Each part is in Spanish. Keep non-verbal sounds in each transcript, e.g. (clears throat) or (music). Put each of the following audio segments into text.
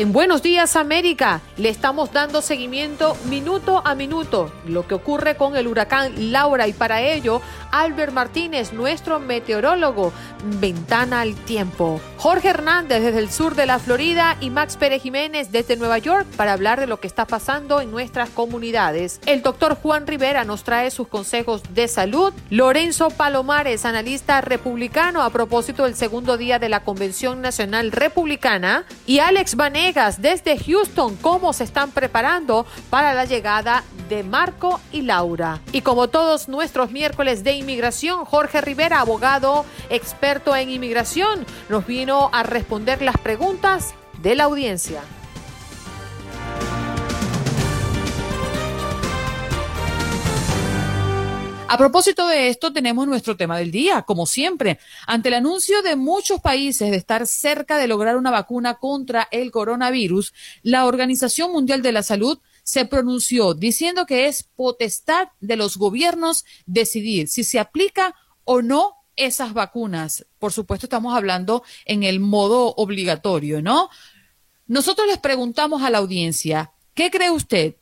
En Buenos Días América le estamos dando seguimiento minuto a minuto lo que ocurre con el huracán Laura y para ello Albert Martínez, nuestro meteorólogo, ventana al tiempo. Jorge Hernández desde el sur de la Florida y Max Pérez Jiménez desde Nueva York para hablar de lo que está pasando en nuestras comunidades. El doctor Juan Rivera nos trae sus consejos de salud. Lorenzo Palomares, analista republicano a propósito del segundo día de la Convención Nacional Republicana. Y Alex Desde Houston cómo se están preparando para la llegada de Marco y Laura. Y como todos nuestros miércoles de inmigración, Jorge Rivera, abogado experto en inmigración, nos vino a responder las preguntas de la audiencia. A propósito de esto, tenemos nuestro tema del día, como siempre. Ante el anuncio de muchos países de estar cerca de lograr una vacuna contra el coronavirus, la Organización Mundial de la Salud se pronunció diciendo que es potestad de los gobiernos decidir si se aplica o no esas vacunas. Por supuesto, estamos hablando en el modo obligatorio, ¿no? Nosotros les preguntamos a la audiencia, ¿qué cree usted?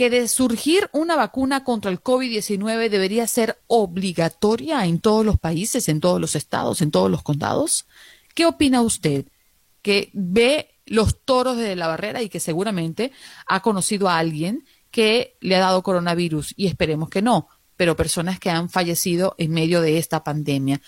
Que de surgir una vacuna contra el COVID-19 debería ser obligatoria en todos los países, en todos los estados, en todos los condados? ¿Qué opina usted que ve los toros de la barrera y que seguramente ha conocido a alguien que le ha dado coronavirus y esperemos que no, pero personas que han fallecido en medio de esta pandemia?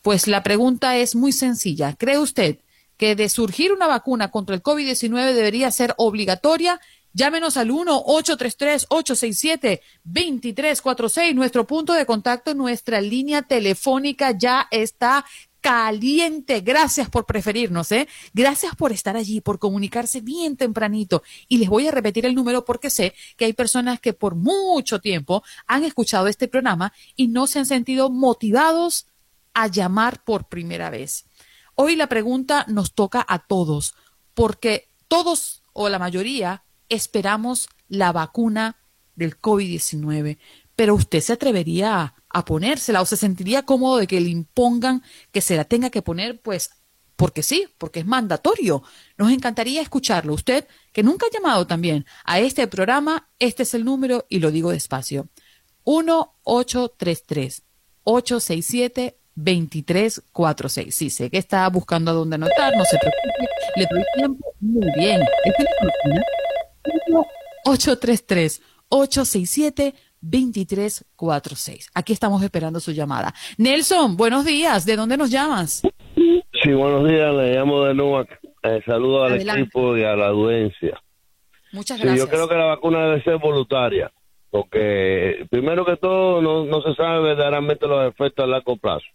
Pues la pregunta es muy sencilla. ¿Cree usted que de surgir una vacuna contra el COVID-19 debería ser obligatoria Llámenos al 1-833-867-2346. Nuestro punto de contacto, nuestra línea telefónica ya está caliente. Gracias por preferirnos, ¿eh? Gracias por estar allí, por comunicarse bien tempranito. Y les voy a repetir el número porque sé que hay personas que por mucho tiempo han escuchado este programa y no se han sentido motivados a llamar por primera vez. Hoy la pregunta nos toca a todos, porque todos o la mayoría esperamos la vacuna del COVID-19, pero usted se atrevería a, ponérsela o se sentiría cómodo de que le impongan que se la tenga que poner, pues porque sí, porque es mandatorio. Nos encantaría escucharlo. Usted, que nunca ha llamado también a este programa, este es el número y lo digo despacio. 1833 867 2346. Sí, sé que está buscando a dónde anotar, no se preocupe, le doy tiempo. Muy bien. Este 833-867-2346. Aquí estamos esperando su llamada. Nelson, buenos días. ¿De dónde nos llamas? Sí, buenos días. Le llamo de nuevo. Eh, saludo al equipo y a la audiencia. Muchas gracias. yo creo que la vacuna debe ser voluntaria, porque primero que todo no, no se sabe verdaderamente los efectos a largo plazo.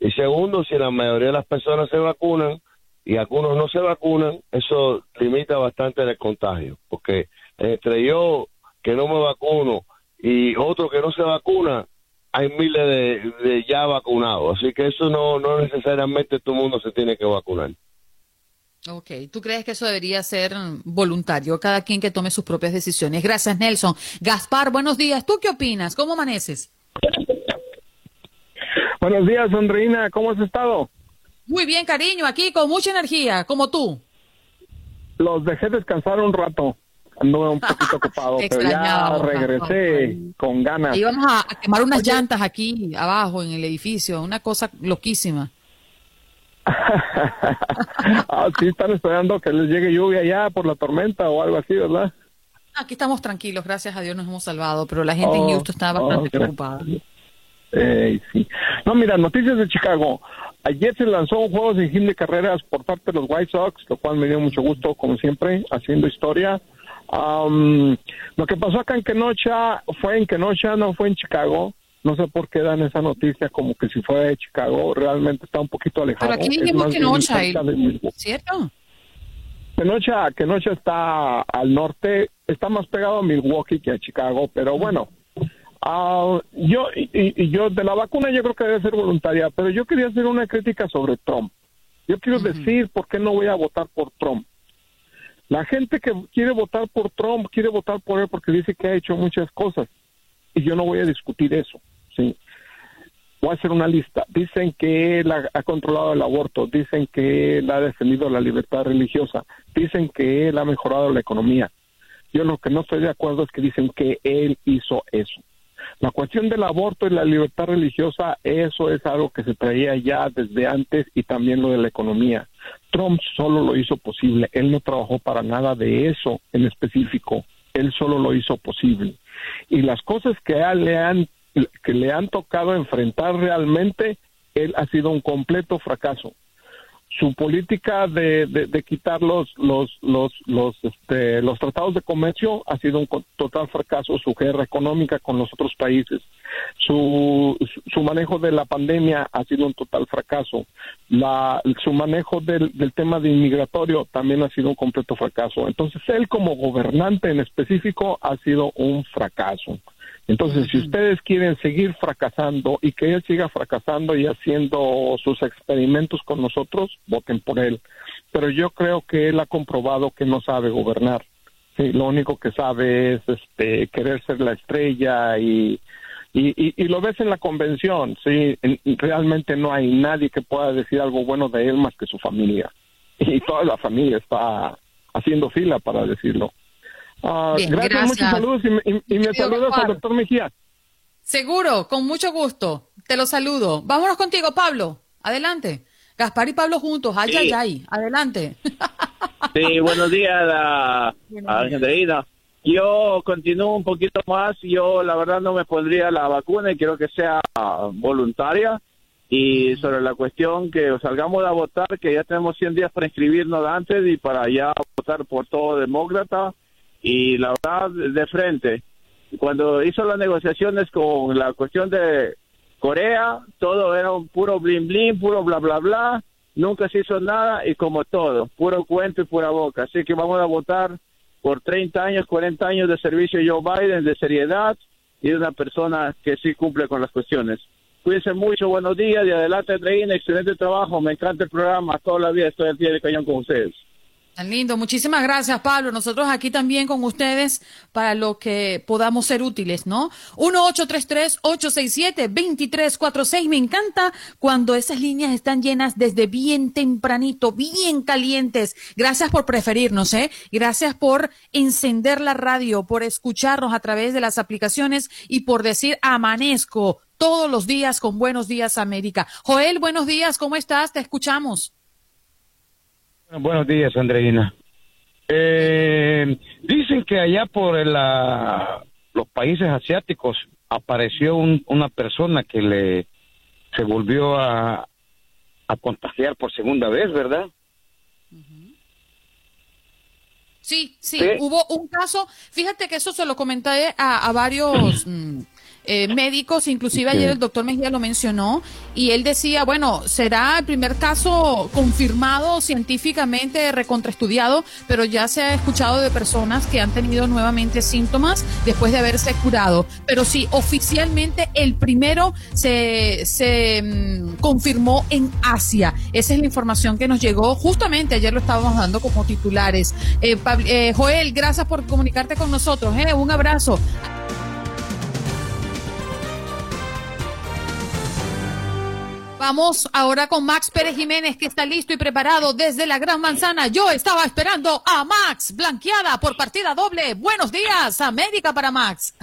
Y segundo, si la mayoría de las personas se vacunan, y algunos no se vacunan, eso limita bastante el contagio, porque entre yo que no me vacuno y otro que no se vacuna, hay miles de, ya vacunados, así que eso no, no necesariamente todo el mundo se tiene que vacunar. Ok, ¿tú crees que eso debería ser voluntario? Cada quien que tome sus propias decisiones. Gracias, Nelson. Gaspar, buenos días. ¿Tú qué opinas? ¿Cómo amaneces? Buenos días, Andreina. ¿Cómo has estado? Muy bien, cariño, aquí con mucha energía, como tú. Los dejé descansar un rato. Anduve un poquito ocupado, (laughs) pero ya regresé con ganas. Íbamos a, quemar unas llantas aquí abajo en el edificio, una cosa loquísima. (laughs) ah, sí, están esperando que les llegue lluvia ya por la tormenta o algo así, ¿verdad? Aquí estamos tranquilos, gracias a Dios nos hemos salvado, pero la gente en oh, Houston está bastante preocupada. Eh, sí. No, mira, noticias de Chicago. Ayer se lanzó un juego de gym de carreras por parte de los White Sox, lo cual me dio mucho gusto, como siempre, haciendo historia. lo que pasó acá en Kenosha fue en Kenosha, no fue en Chicago. No sé por qué dan esa noticia como que si fuera de Chicago, realmente está un poquito alejado. Pero aquí dijimos Kenosha, ¿cierto? Kenosha, Kenosha está al norte, está más pegado a Milwaukee que a Chicago, pero bueno, Uh, yo, y, yo, de la vacuna yo creo que debe ser voluntaria, pero yo quería hacer una crítica sobre Trump. Yo quiero decir por qué no voy a votar por Trump. La gente que quiere votar por Trump quiere votar por él porque dice que ha hecho muchas cosas y yo no voy a discutir eso. Sí. Voy a hacer una lista. Dicen que él ha, controlado el aborto, dicen que él ha defendido la libertad religiosa, dicen que él ha mejorado la economía. Yo lo que no estoy de acuerdo es que dicen que él hizo eso. La cuestión del aborto y la libertad religiosa, eso es algo que se traía ya desde antes y también lo de la economía. Trump solo lo hizo posible, él no trabajó para nada de eso en específico, él solo lo hizo posible. Y las cosas que, le han, que le han tocado enfrentar realmente, él ha sido un completo fracaso su política de, de, quitar los los los los, este, los tratados de comercio ha sido un total fracaso su guerra económica con los otros países su su manejo de la pandemia ha sido un total fracaso la su manejo del, del tema de inmigratorio también ha sido un completo fracaso. Entonces él como gobernante en específico ha sido un fracaso entonces, si ustedes quieren seguir fracasando y que él siga fracasando y haciendo sus experimentos con nosotros, voten por él. Pero yo creo que él ha comprobado que no sabe gobernar. Sí, lo único que sabe es este, querer ser la estrella y, y, y, lo ves en la convención. Sí, realmente no hay nadie que pueda decir algo bueno de él más que su familia. Y toda la familia está haciendo fila para decirlo. Ah, gracias, muchos saludos y, me saludos al doctor Mejía. Seguro, con mucho gusto. Te lo saludo. Vámonos contigo, Pablo. Adelante. Gaspar y Pablo juntos. Ay, ay, ay. Adelante. Sí, buenos días a, Andreina. Yo continúo un poquito más. Yo, la verdad, no me pondría la vacuna y quiero que sea voluntaria. Y sobre la cuestión que salgamos a votar, que ya tenemos 100 días para inscribirnos antes y para ya votar por todo demócrata y la verdad de frente. Cuando hizo las negociaciones con la cuestión de Corea todo era un puro blin blin puro bla bla bla. Nunca se hizo nada y como todo puro cuento y pura boca. Así que vamos a votar por 30 años 40 años de servicio de Joe Biden de seriedad y de una persona que sí cumple con las cuestiones. Cuídense mucho buenos días y adelante Reina excelente trabajo me encanta el programa toda la vida estoy al pie de cañón con ustedes Tan lindo. Muchísimas gracias, Pablo. Nosotros aquí también con ustedes para lo que podamos ser útiles, ¿no? 1-833-867-2346. Me encanta cuando esas líneas están llenas desde bien tempranito, bien calientes. Gracias por preferirnos, ¿eh? Gracias por encender la radio, por escucharnos a través de las aplicaciones y por decir amanezco todos los días con Buenos Días América. Joel, buenos días. ¿Cómo estás? Te escuchamos. Buenos días, Andreina. Eh, dicen que allá por los países asiáticos apareció una persona que le se volvió a, a contagiar por segunda vez, ¿verdad? Sí, sí, hubo un caso, fíjate que eso se lo comenté a, varios (clears throat) mm, eh, médicos, inclusive ayer el doctor Mejía lo mencionó, y él decía, bueno, será el primer caso confirmado científicamente, recontraestudiado, pero ya se ha escuchado de personas que han tenido nuevamente síntomas después de haberse curado. Pero sí, oficialmente el primero se, se mm, confirmó en Asia. Esa es la información que nos llegó justamente, ayer lo estábamos dando como titulares. Eh, eh, Joel, gracias por comunicarte con nosotros. un abrazo. Vamos ahora con Max Pérez Jiménez, que está listo y preparado desde la Gran Manzana. Yo estaba esperando a Max, blanqueada por partida doble. Buenos días, América para Max.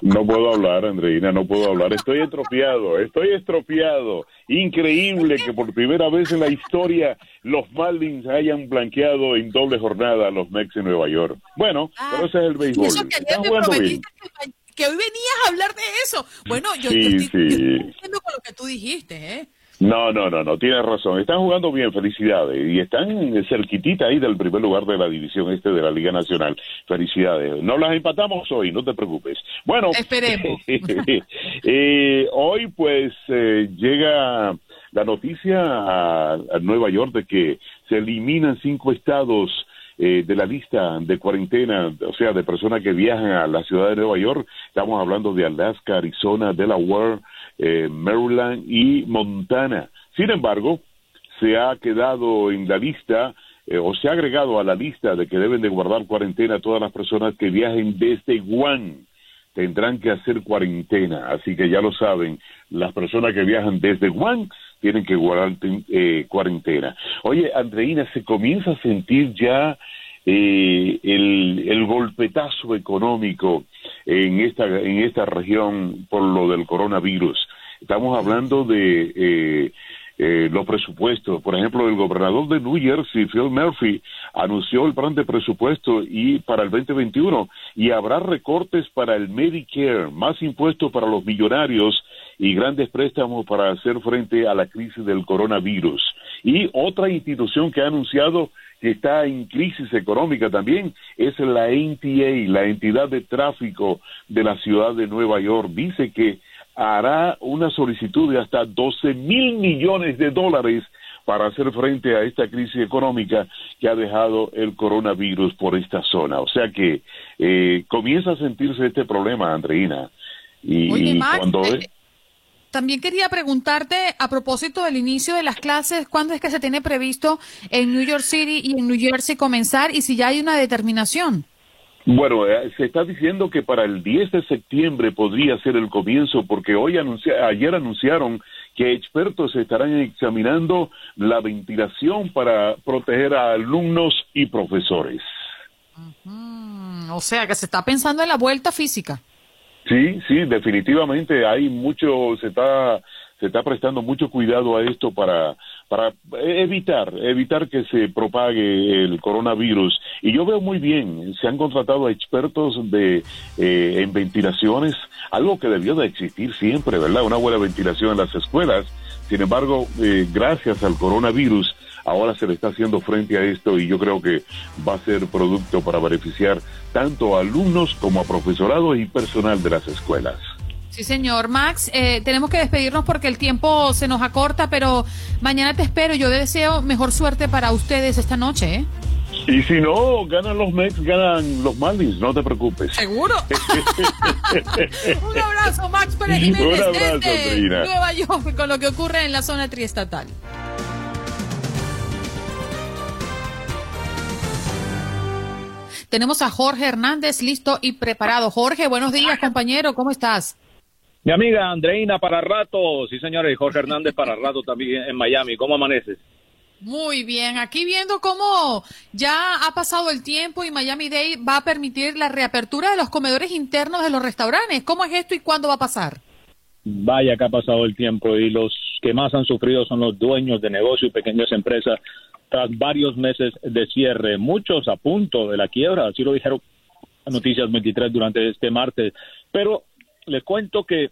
No puedo hablar, Andreina, no puedo hablar. Estoy estropeado, estoy estropeado. Increíble que por primera vez en la historia los Marlins hayan blanqueado en doble jornada a los Mex en Nueva York. Bueno, ah, pero ese es el béisbol. Bien que hoy venías a hablar de eso. Bueno, yo, estoy, diciendo con lo que tú dijiste, ¿eh? No, no, no, no, tienes razón. Están jugando bien, felicidades. Y están cerquitita ahí del primer lugar de la división este de la Liga Nacional. Felicidades. No las empatamos hoy, no te preocupes. Bueno, esperemos. (laughs) eh, hoy pues eh, llega la noticia a, a Nueva York de que se eliminan cinco estados eh, de la lista de cuarentena, o sea, de personas que viajan a la ciudad de Nueva York. Estamos hablando de Alaska, Arizona, Delaware, eh, Maryland y Montana. Sin embargo, se ha quedado en la lista eh, o se ha agregado a la lista de que deben de guardar cuarentena todas las personas que viajen desde Wuhan. Tendrán que hacer cuarentena, así que ya lo saben, las personas que viajan desde Wuhan tienen que guardar eh, cuarentena. Oye, Andreina, se comienza a sentir ya eh, el, golpetazo económico en esta, en esta región por lo del coronavirus. Estamos hablando de eh, eh, los presupuestos. Por ejemplo, el gobernador de New Jersey, Phil Murphy, anunció el plan de presupuesto y para el 2021 y habrá recortes para el Medicare, más impuestos para los millonarios y grandes préstamos para hacer frente a la crisis del coronavirus. Y otra institución que ha anunciado que está en crisis económica también es la NTA, la entidad de tráfico de la ciudad de Nueva York. Dice que hará una solicitud de hasta 12 mil millones de dólares para hacer frente a esta crisis económica que ha dejado el coronavirus por esta zona. O sea que eh, comienza a sentirse este problema, Andreina. Y, cuando... Eh, también quería preguntarte a propósito del inicio de las clases, ¿cuándo es que se tiene previsto en New York City y en New Jersey comenzar y si ya hay una determinación? Bueno, eh, se está diciendo que para el 10 de septiembre podría ser el comienzo porque hoy ayer anunciaron que expertos estarán examinando la ventilación para proteger a alumnos y profesores. O sea, que se está pensando en la vuelta física. Sí, sí, definitivamente hay mucho, se está, se está prestando mucho cuidado a esto para, para evitar, evitar que se propague el coronavirus. Y yo veo muy bien, se han contratado a expertos de, eh, en ventilaciones, algo que debió de existir siempre, ¿verdad? Una buena ventilación en las escuelas. Sin embargo, eh, gracias al coronavirus, ahora se le está haciendo frente a esto y yo creo que va a ser producto para beneficiar tanto a alumnos como a profesorado y personal de las escuelas. Sí, señor. Max, eh, tenemos que despedirnos porque el tiempo se nos acorta, pero mañana te espero. Yo deseo mejor suerte para ustedes esta noche. ¿eh? Y si no, ganan los Mets, ganan los Marlins, no te preocupes. ¿Seguro? (laughs) Un abrazo, Max Pérez Un abrazo, desde Nueva York, con lo que ocurre en la zona triestatal. Tenemos a Jorge Hernández listo y preparado. Jorge, buenos días, compañero, ¿cómo estás? Mi amiga Andreina para rato, sí señores, Jorge Hernández para rato también en Miami. ¿Cómo amaneces? Muy bien, aquí viendo cómo ya ha pasado el tiempo y Miami Day va a permitir la reapertura de los comedores internos de los restaurantes. ¿Cómo es esto y cuándo va a pasar? Vaya que ha pasado el tiempo y los que más han sufrido son los dueños de negocios y pequeñas empresas tras varios meses de cierre, muchos a punto de la quiebra, así lo dijeron Noticias 23 durante este martes. Pero les cuento que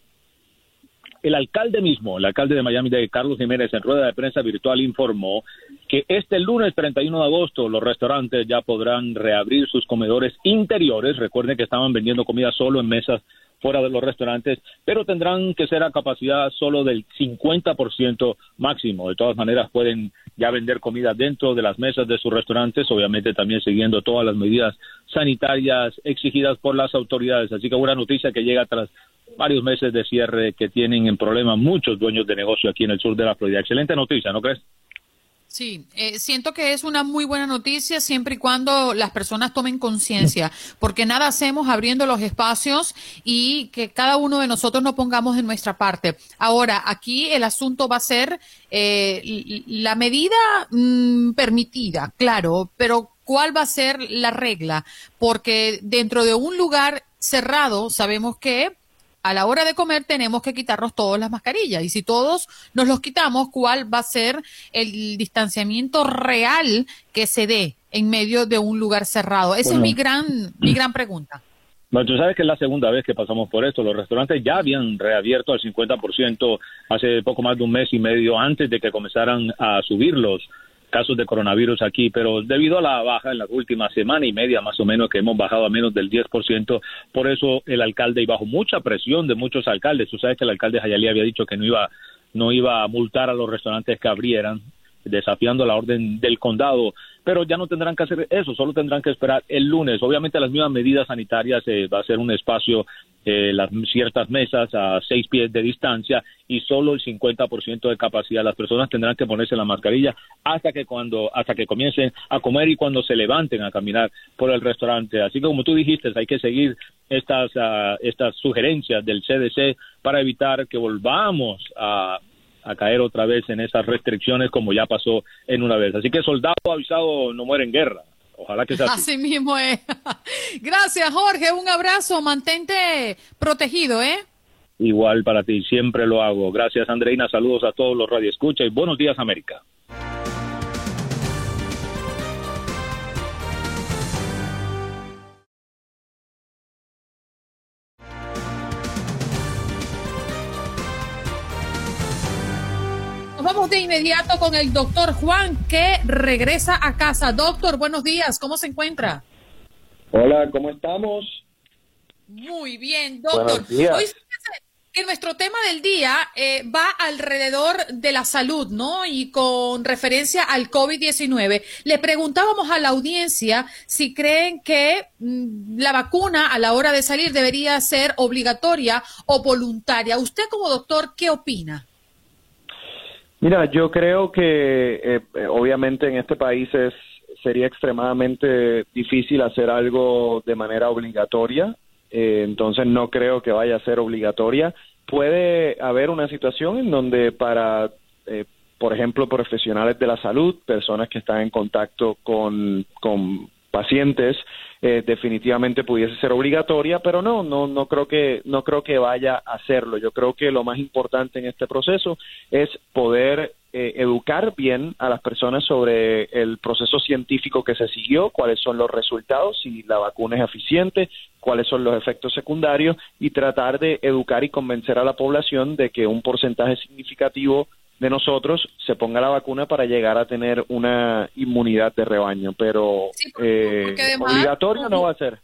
el alcalde mismo, el alcalde de Miami, de Carlos Jiménez, en rueda de prensa virtual informó que este lunes 31 de agosto los restaurantes ya podrán reabrir sus comedores interiores. Recuerden que estaban vendiendo comida solo en mesas fuera de los restaurantes, pero tendrán que ser a capacidad solo del 50% máximo. De todas maneras, pueden ya vender comida dentro de las mesas de sus restaurantes, obviamente también siguiendo todas las medidas sanitarias exigidas por las autoridades. Así que una noticia que llega tras varios meses de cierre que tienen en problema muchos dueños de negocio aquí en el sur de la Florida. Excelente noticia, ¿no crees? Sí, eh, siento que es una muy buena noticia siempre y cuando las personas tomen conciencia, porque nada hacemos abriendo los espacios y que cada uno de nosotros nos pongamos de nuestra parte. Ahora, aquí el asunto va a ser eh, la medida mm, permitida, claro, pero ¿cuál va a ser la regla? Porque dentro de un lugar cerrado sabemos que a la hora de comer tenemos que quitarnos todas las mascarillas. Y si todos nos los quitamos, ¿cuál va a ser el distanciamiento real que se dé en medio de un lugar cerrado? Esa es mi gran, mi gran pregunta. Bueno, tú sabes que es la segunda vez que pasamos por esto. Los restaurantes ya habían reabierto al 50% hace poco más de un mes y medio antes de que comenzaran a subir los, casos de coronavirus aquí, pero debido a la baja en la última semana y media más o menos que hemos bajado a menos del 10%, por eso el alcalde y bajo mucha presión de muchos alcaldes, tú sabes que el alcalde Jayalí había dicho que no iba no iba a multar a los restaurantes que abrieran, desafiando la orden del condado, pero ya no tendrán que hacer eso, solo tendrán que esperar el lunes. Obviamente las mismas medidas sanitarias eh, va a ser un espacio eh, las ciertas mesas a seis pies de distancia y solo el 50% de capacidad. Las personas tendrán que ponerse la mascarilla hasta que cuando hasta que comiencen a comer y cuando se levanten a caminar por el restaurante. Así que como tú dijiste, hay que seguir estas ah, estas sugerencias del CDC para evitar que volvamos a a caer otra vez en esas restricciones como ya pasó en una vez. Así que soldado avisado no muere en guerra. Ojalá que sea así. mismo es. (laughs) Gracias, Jorge. Un abrazo. Mantente protegido, ¿eh? Igual para ti. Siempre lo hago. Gracias, Andreina. Saludos a todos los radioescuchas y buenos días, América. Vamos de inmediato con el doctor Juan, que regresa a casa. Doctor, buenos días, ¿cómo se encuentra? Hola, ¿cómo estamos? Muy bien, doctor. Hoy que nuestro tema del día eh, va alrededor de la salud, ¿no? Y con referencia al COVID-19. Le preguntábamos a la audiencia si creen que mm, la vacuna a la hora de salir debería ser obligatoria o voluntaria. Usted como doctor, ¿qué opina? Mira, yo creo que eh, eh, obviamente en este país es sería extremadamente difícil hacer algo de manera obligatoria, eh, entonces no creo que vaya a ser obligatoria. Puede haber una situación en donde para, por ejemplo, profesionales de la salud, personas que están en contacto con, con pacientes, eh, definitivamente pudiese ser obligatoria, pero no, no, no creo que, no creo que vaya a hacerlo. Yo creo que lo más importante en este proceso es poder eh, educar bien a las personas sobre el proceso científico que se siguió, cuáles son los resultados, si la vacuna es eficiente, cuáles son los efectos secundarios y tratar de educar y convencer a la población de que un porcentaje significativo de nosotros se ponga la vacuna para llegar a tener una inmunidad de rebaño, pero eh, obligatorio no va a ser.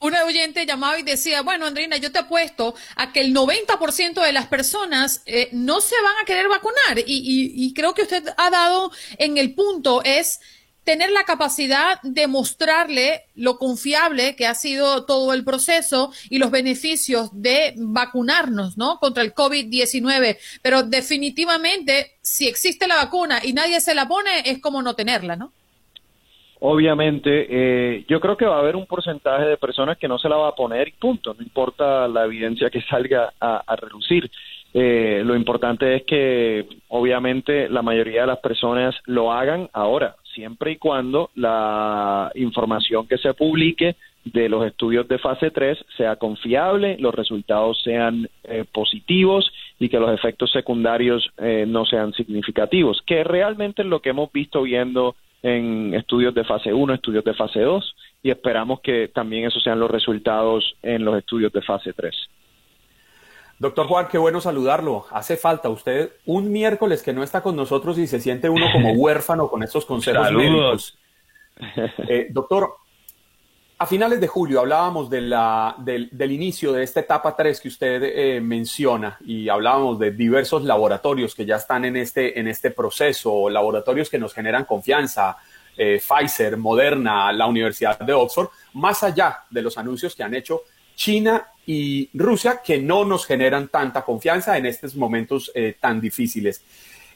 Una oyente llamaba y decía, bueno, Andrina, yo te apuesto a que el 90% de las personas eh, no se van a querer vacunar. Y, y creo que usted ha dado en el punto, es tener la capacidad de mostrarle lo confiable que ha sido todo el proceso y los beneficios de vacunarnos, ¿no? Contra el COVID-19. Pero definitivamente, si existe la vacuna y nadie se la pone, es como no tenerla, ¿no? Obviamente, eh, yo creo que va a haber un porcentaje de personas que no se la va a poner y punto, no importa la evidencia que salga a, relucir. Eh, lo importante es que obviamente la mayoría de las personas lo hagan ahora siempre y cuando la información que se publique de los estudios de fase 3 sea confiable, los resultados sean eh, positivos y que los efectos secundarios eh, no sean significativos, que realmente es lo que hemos visto viendo en estudios de fase 1, estudios de fase 2 y esperamos que también esos sean los resultados en los estudios de fase 3. Doctor Juan, qué bueno saludarlo. Hace falta usted un miércoles que no está con nosotros y se siente uno como (laughs) huérfano con estos consejos médicos. Eh, doctor, a finales de julio hablábamos de la, del, inicio de esta etapa 3 que usted eh, menciona y hablábamos de diversos laboratorios que ya están en este, en este proceso, laboratorios que nos generan confianza, eh, Pfizer, Moderna, la Universidad de Oxford, más allá de los anuncios que han hecho China y Rusia que no nos generan tanta confianza en estos momentos eh, tan difíciles.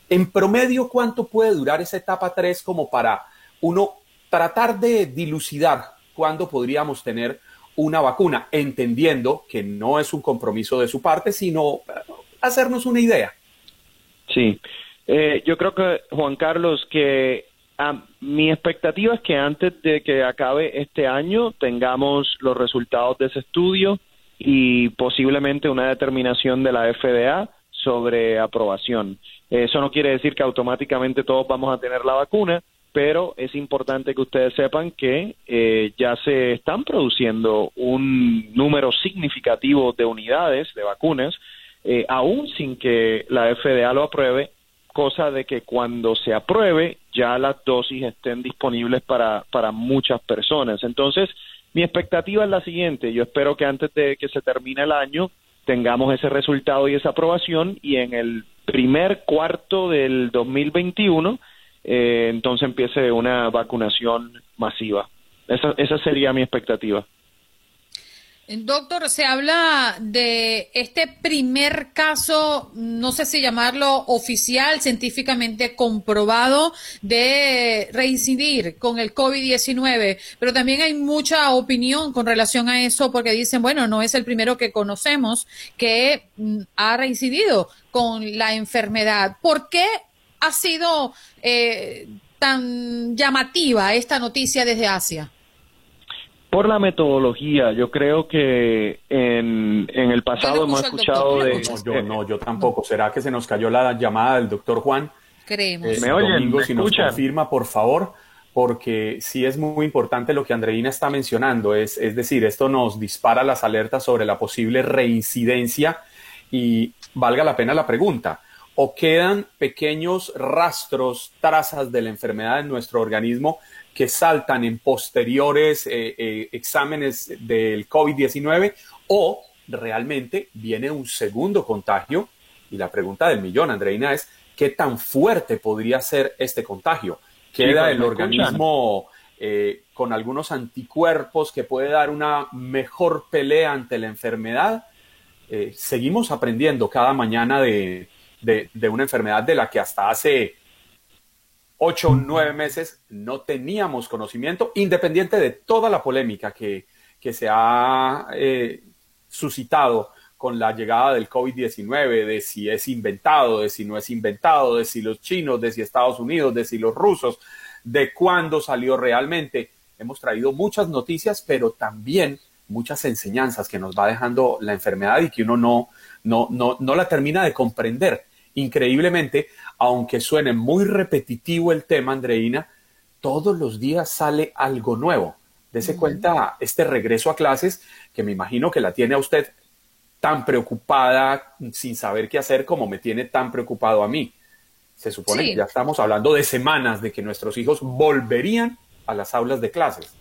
En promedio, ¿cuánto puede durar esa etapa 3 como para uno tratar de dilucidar cuándo podríamos tener una vacuna, entendiendo que no es un compromiso de su parte, sino hacernos una idea? Sí, eh, yo creo que, Juan Carlos, que mi expectativa es que antes de que acabe este año tengamos los resultados de ese estudio y posiblemente una determinación de la FDA sobre aprobación. Eso no quiere decir que automáticamente todos vamos a tener la vacuna, pero es importante que ustedes sepan que eh, ya se están produciendo un número significativo de unidades de vacunas, eh, aún sin que la FDA lo apruebe, cosa de que cuando se apruebe ya las dosis estén disponibles para, para muchas personas. Entonces, mi expectativa es la siguiente, yo espero que antes de que se termine el año tengamos ese resultado y esa aprobación y en el primer cuarto del 2021 eh, entonces empiece una vacunación masiva. Esa, esa sería mi expectativa. Doctor, se habla de este primer caso, no sé si llamarlo oficial, científicamente comprobado, de reincidir con el COVID-19, pero también hay mucha opinión con relación a eso porque dicen, bueno, no es el primero que conocemos que mm, ha reincidido con la enfermedad. ¿Por qué ha sido eh, tan llamativa esta noticia desde Asia? Por la metodología, yo creo que en, en el pasado hemos escuchado de... No, yo no, yo tampoco. ¿Será que se nos cayó la llamada del doctor Juan? Creemos. Eh, ¿Me oyen? si nos confirma, por favor, porque sí es muy importante lo que Andreina está mencionando. Es, es decir, esto nos dispara las alertas sobre la posible reincidencia y valga la pena la pregunta. ¿O quedan pequeños rastros, trazas de la enfermedad en nuestro organismo que saltan en posteriores eh, eh, exámenes del COVID-19 o realmente viene un segundo contagio. Y la pregunta del millón, Andreina, es ¿qué tan fuerte podría ser este contagio? ¿Queda pues, el organismo eh, con algunos anticuerpos que puede dar una mejor pelea ante la enfermedad? seguimos aprendiendo cada mañana de, de una enfermedad de la que hasta hace ocho o nueve meses no teníamos conocimiento, independiente de toda la polémica que, se ha eh, suscitado con la llegada del COVID-19, de si es inventado, de si no es inventado, de si los chinos, de si Estados Unidos, de si los rusos, de cuándo salió realmente. Hemos traído muchas noticias, pero también muchas enseñanzas que nos va dejando la enfermedad y que uno no, no, no, no la termina de comprender. Increíblemente, aunque suene muy repetitivo el tema, Andreina, todos los días sale algo nuevo. Dese cuenta este regreso a clases que me imagino que la tiene a usted tan preocupada sin saber qué hacer como me tiene tan preocupado a mí. Se supone que ya estamos hablando de semanas de que nuestros hijos volverían a las aulas de clases.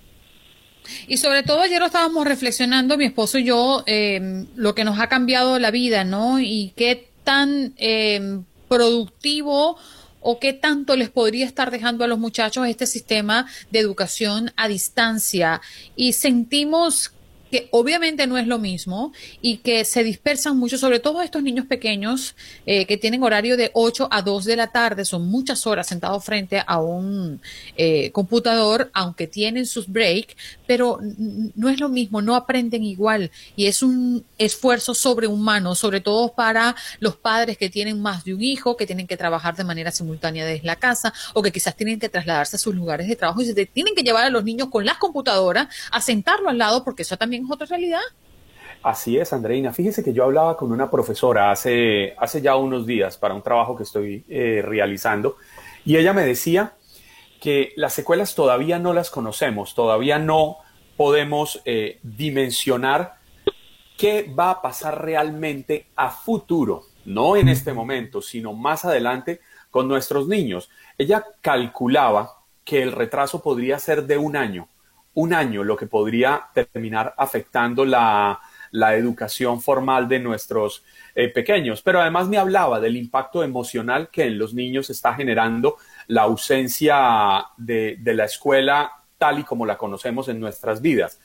Y sobre todo ayer lo estábamos reflexionando mi esposo y yo eh, lo que nos ha cambiado la vida, ¿no? Y qué tan eh, productivo o qué tanto les podría estar dejando a los muchachos este sistema de educación a distancia. Y sentimos que obviamente no es lo mismo y que se dispersan mucho, sobre todo estos niños pequeños eh, que tienen horario de 8 a 2 de la tarde, son muchas horas sentados frente a un eh, computador, aunque tienen sus breaks, pero no es lo mismo, no aprenden igual y es un esfuerzo sobrehumano, sobre todo para los padres que tienen más de un hijo, que tienen que trabajar de manera simultánea desde la casa o que quizás tienen que trasladarse a sus lugares de trabajo y se tienen que llevar a los niños con las computadoras a sentarlo al lado porque eso también otra realidad. Así es, Andreina. Fíjese que yo hablaba con una profesora hace, hace ya unos días para un trabajo que estoy eh, realizando y ella me decía que las secuelas todavía no las conocemos, todavía no podemos eh, dimensionar qué va a pasar realmente a futuro, no en este momento, sino más adelante con nuestros niños. Ella calculaba que el retraso podría ser de un año un año, lo que podría terminar afectando la, educación formal de nuestros eh, pequeños. Pero además me hablaba del impacto emocional que en los niños está generando la ausencia de, de la escuela tal y como la conocemos en nuestras vidas.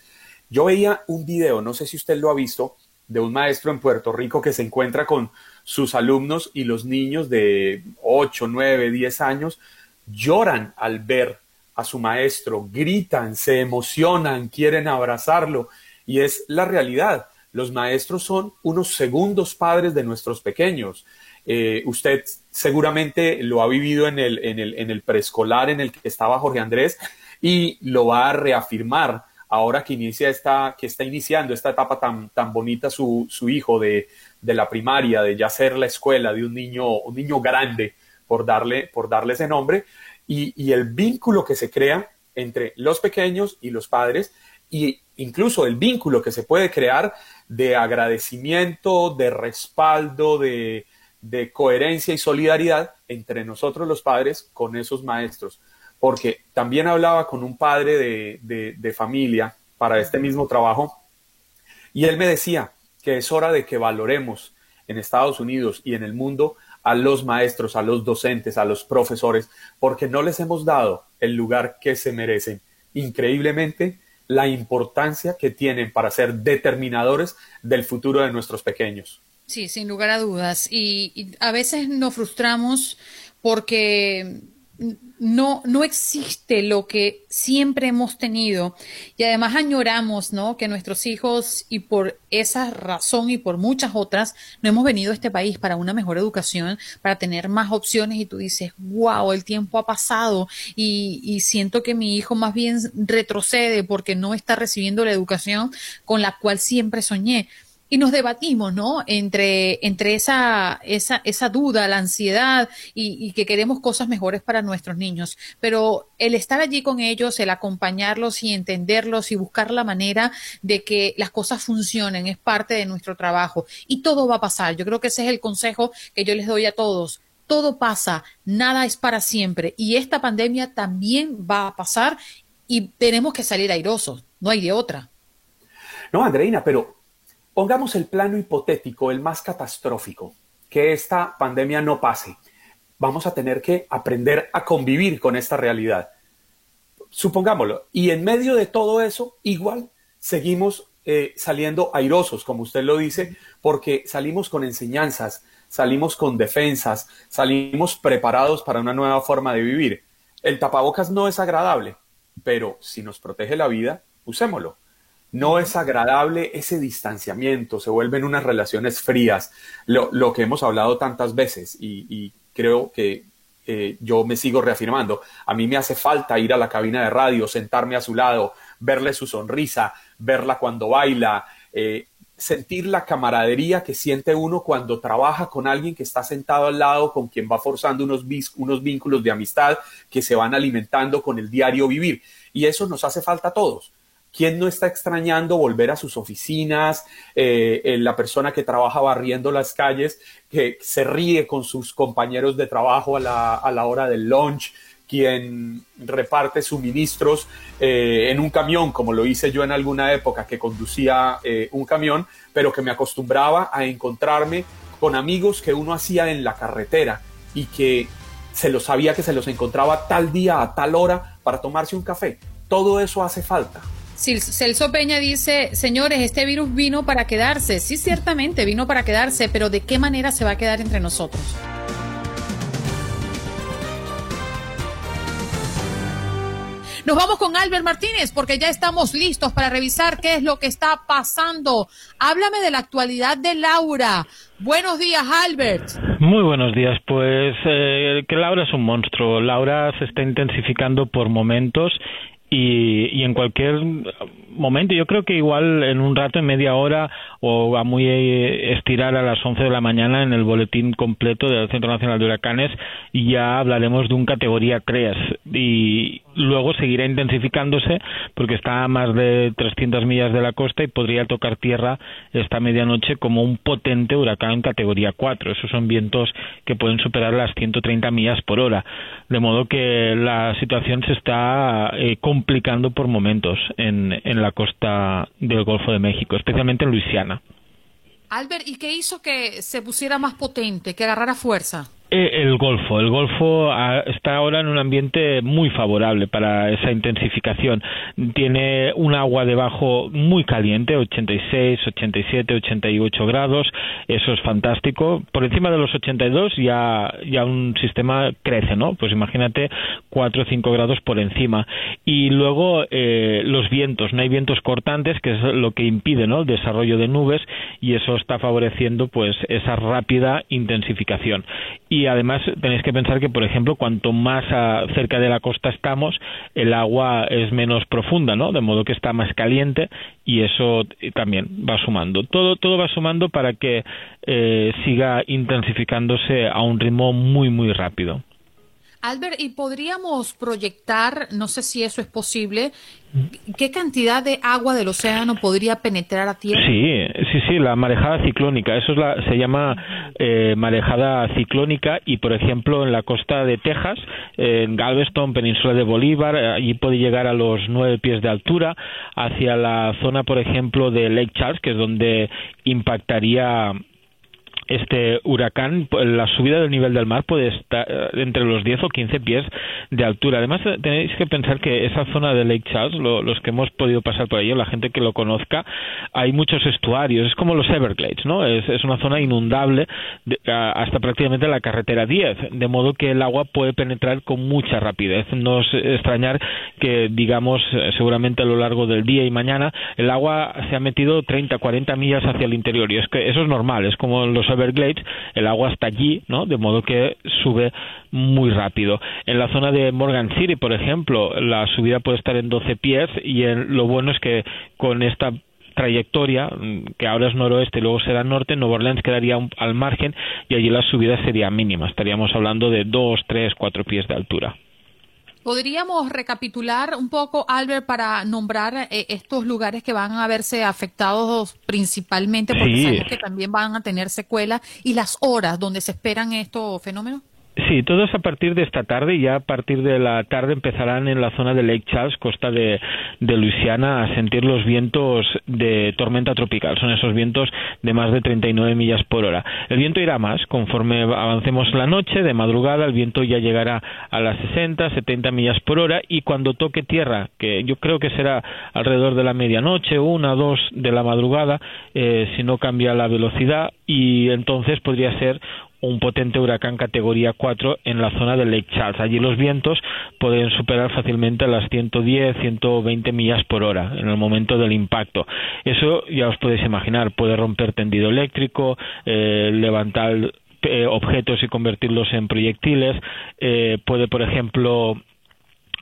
Yo veía un video, no sé si usted lo ha visto, de un maestro en Puerto Rico que se encuentra con sus alumnos y los niños de 8, 9, 10 años lloran al ver a su maestro, gritan, se emocionan, quieren abrazarlo y es la realidad. Los maestros son unos segundos padres de nuestros pequeños. Eh, usted seguramente lo ha vivido en el, en, el, en el preescolar en el que estaba Jorge Andrés y lo va a reafirmar ahora que inicia esta, que está iniciando esta etapa tan, tan bonita su, su hijo de, de, la primaria, de ya ser la escuela de un niño, un niño grande, por darle, por darle ese nombre, y, el vínculo que se crea entre los pequeños y los padres y incluso el vínculo que se puede crear de agradecimiento, de respaldo, de, coherencia y solidaridad entre nosotros los padres con esos maestros. Porque también hablaba con un padre de familia para este mismo trabajo y él me decía que es hora de que valoremos en Estados Unidos y en el mundo a los maestros, a los docentes, a los profesores, porque no les hemos dado el lugar que se merecen. Increíblemente, la importancia que tienen para ser determinadores del futuro de nuestros pequeños. Sí, sin lugar a dudas. y a veces nos frustramos porque no, no existe lo que siempre hemos tenido. Y además añoramos, ¿no? Que nuestros hijos y por esa razón y por muchas otras no hemos venido a este país para una mejor educación, para tener más opciones. Y tú dices, wow, el tiempo ha pasado y, y siento que mi hijo más bien retrocede porque no está recibiendo la educación con la cual siempre soñé y nos debatimos, ¿no? Entre, entre esa, esa, esa duda, la ansiedad y, que queremos cosas mejores para nuestros niños. Pero el estar allí con ellos, el acompañarlos y entenderlos y buscar la manera de que las cosas funcionen es parte de nuestro trabajo. Y todo va a pasar. Yo creo que ese es el consejo que yo les doy a todos. Todo pasa, nada es para siempre. Y esta pandemia también va a pasar y tenemos que salir airosos. No hay de otra. No, Andreina, pero Pongamos el plano hipotético, el más catastrófico, que esta pandemia no pase. Vamos a tener que aprender a convivir con esta realidad. Supongámoslo. Y en medio de todo eso, igual seguimos eh, saliendo airosos, como usted lo dice, porque salimos con enseñanzas, salimos con defensas, salimos preparados para una nueva forma de vivir. El tapabocas no es agradable, pero si nos protege la vida, usémoslo. No es agradable ese distanciamiento, se vuelven unas relaciones frías, lo, que hemos hablado tantas veces y, creo que eh, yo me sigo reafirmando. A mí me hace falta ir a la cabina de radio, sentarme a su lado, verle su sonrisa, verla cuando baila, eh, sentir la camaradería que siente uno cuando trabaja con alguien que está sentado al lado, con quien va forzando unos, unos vínculos de amistad que se van alimentando con el diario vivir. Y eso nos hace falta a todos. ¿Quién no está extrañando volver a sus oficinas? Eh, la persona que trabaja barriendo las calles, que se ríe con sus compañeros de trabajo a la, hora del lunch, quien reparte suministros eh, en un camión, como lo hice yo en alguna época que conducía eh, un camión, pero que me acostumbraba a encontrarme con amigos que uno hacía en la carretera y que se los sabía que se los encontraba tal día a tal hora para tomarse un café. Todo eso hace falta. Celso Peña dice, señores, este virus vino para quedarse. Sí, ciertamente vino para quedarse, pero ¿de qué manera se va a quedar entre nosotros? Nos vamos con Albert Martínez porque ya estamos listos para revisar qué es lo que está pasando. Háblame de la actualidad de Laura. Buenos días, Albert. Muy buenos días. Pues eh, que Laura es un monstruo. Laura se está intensificando por momentos y, en cualquier momento, yo creo que igual en un rato, en media hora o va muy eh, estirar a las 11 de la mañana en el boletín completo del Centro Nacional de Huracanes ya hablaremos de un categoría 3 y luego seguirá intensificándose porque está a más de 300 millas de la costa y podría tocar tierra esta medianoche como un potente huracán en categoría 4. Esos son vientos que pueden superar las 130 millas por hora. De modo que la situación se está eh, complicando por momentos en, en la costa del Golfo de México, especialmente en Luisiana. Albert, ¿y qué hizo que se pusiera más potente, que agarrara fuerza? Eh, el Golfo. El Golfo ah, está ahora en un ambiente muy favorable para esa intensificación. Tiene un agua debajo muy caliente, 86, 87, 88 grados. Eso es fantástico. Por encima de los 82 ya, ya un sistema crece, ¿no? Pues imagínate 4 o 5 grados por encima. Y luego eh, los vientos. No hay vientos cortantes, que es lo que impide ¿no? el desarrollo de nubes y eso está favoreciendo pues esa rápida intensificación. Y y además tenéis que pensar que, por ejemplo, cuanto más cerca de la costa estamos, el agua es menos profunda, ¿no? De modo que está más caliente y eso también va sumando. Todo, todo va sumando para que eh, siga intensificándose a un ritmo muy, muy rápido. Albert, ¿y podríamos proyectar, no sé si eso es posible, qué cantidad de agua del océano podría penetrar a tierra? Sí, sí, sí, la marejada ciclónica, eso es la, se llama eh, marejada ciclónica y, por ejemplo, en la costa de Texas, en Galveston, península de Bolívar, allí puede llegar a los nueve pies de altura, hacia la zona, por ejemplo, de Lake Charles, que es donde impactaría este huracán, pues, la subida del nivel del mar puede estar eh, entre los 10 o 15 pies de altura. Además, eh, tenéis que pensar que esa zona de Lake Charles, los que hemos podido pasar por ahí, la gente que lo conozca, hay muchos estuarios, es como los Everglades, ¿no? Es, una zona inundable hasta prácticamente la carretera 10, de modo que el agua puede penetrar con mucha rapidez. No es extrañar que, digamos, eh, seguramente a lo largo del día y mañana, el agua se ha metido 30, 40 millas hacia el interior, y es que eso es normal, es como los Everglades, el agua está allí, ¿no? De modo que sube muy rápido. En la zona de Morgan City, por ejemplo, la subida puede estar en 12 pies y lo bueno es que con esta trayectoria, mm, que ahora es noroeste y luego será norte, Nueva Orleans quedaría al margen y allí la subida sería mínima. Estaríamos hablando de 2, 3, 4 pies de altura. ¿Podríamos recapitular un poco, Albert, para nombrar eh, estos lugares que van a verse afectados principalmente porque sabemos que también van a tener secuelas y las horas donde se esperan estos fenómenos? Sí, todo es a partir de esta tarde y ya a partir de la tarde empezarán en la zona de Lake Charles, costa de, de Luisiana, a sentir los vientos de tormenta tropical. Son esos vientos de más de 39 millas por hora. El viento irá más conforme avancemos la noche, de madrugada el viento ya llegará a las 60, 70 millas por hora y cuando toque tierra, que yo creo que será alrededor de la medianoche, una, dos de la madrugada, eh, si no cambia la velocidad y entonces podría ser un potente huracán categoría 4 en la zona de Lake Charles. Allí los vientos pueden superar fácilmente las 110, 120 millas por hora en el momento del impacto. Eso ya os podéis imaginar, puede romper tendido eléctrico, eh, levantar eh, objetos y convertirlos en proyectiles, eh, puede, por ejemplo,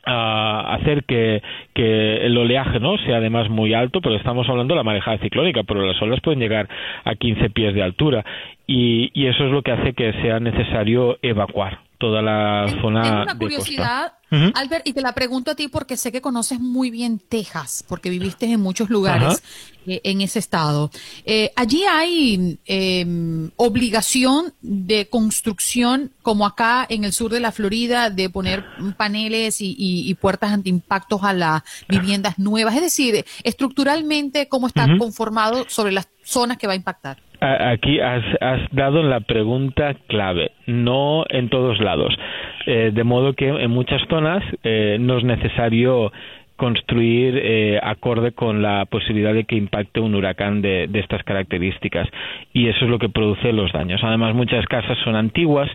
a hacer que, que, el oleaje no sea además muy alto, pero estamos hablando de la marejada ciclónica, pero las olas pueden llegar a 15 pies de altura y, y eso es lo que hace que sea necesario evacuar toda la zona Tengo una curiosidad, Albert, y te la pregunto a ti porque sé que conoces muy bien Texas, porque viviste en muchos lugares eh, en ese estado. Eh, allí hay em, obligación de construcción, como acá en el sur de la Florida, de poner paneles y, y, puertas antiimpactos a las viviendas nuevas. Es decir, estructuralmente, ¿cómo está conformado sobre las zonas que va a impactar? Aquí has, has dado la pregunta clave, no en todos lados. Eh, de modo que en muchas zonas eh, no es necesario construir eh, acorde con la posibilidad de que impacte un huracán de, de, estas características y eso es lo que produce los daños. Además, muchas casas son antiguas,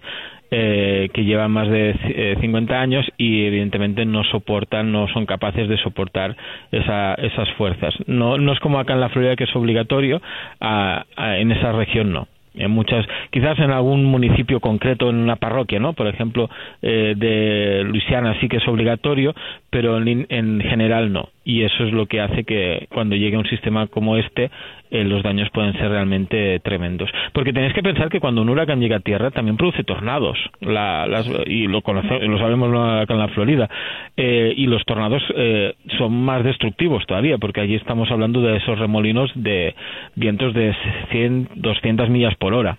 eh, que llevan más de 50 eh, años y evidentemente no soportan, no son capaces de soportar esa, esas fuerzas. No, no es como acá en la Florida que es obligatorio, en esa región no en muchas quizás en algún municipio concreto en una parroquia no por ejemplo eh, de Luisiana sí que es obligatorio pero en, en, general no y eso es lo que hace que cuando llegue un sistema como este eh, los daños pueden ser realmente tremendos. Porque tenéis que pensar que cuando un huracán llega a tierra también produce tornados, y lo, lo sabemos en la Florida, eh, y los tornados eh, son más destructivos todavía, porque allí estamos hablando de esos remolinos de vientos de 100, 200 millas por hora.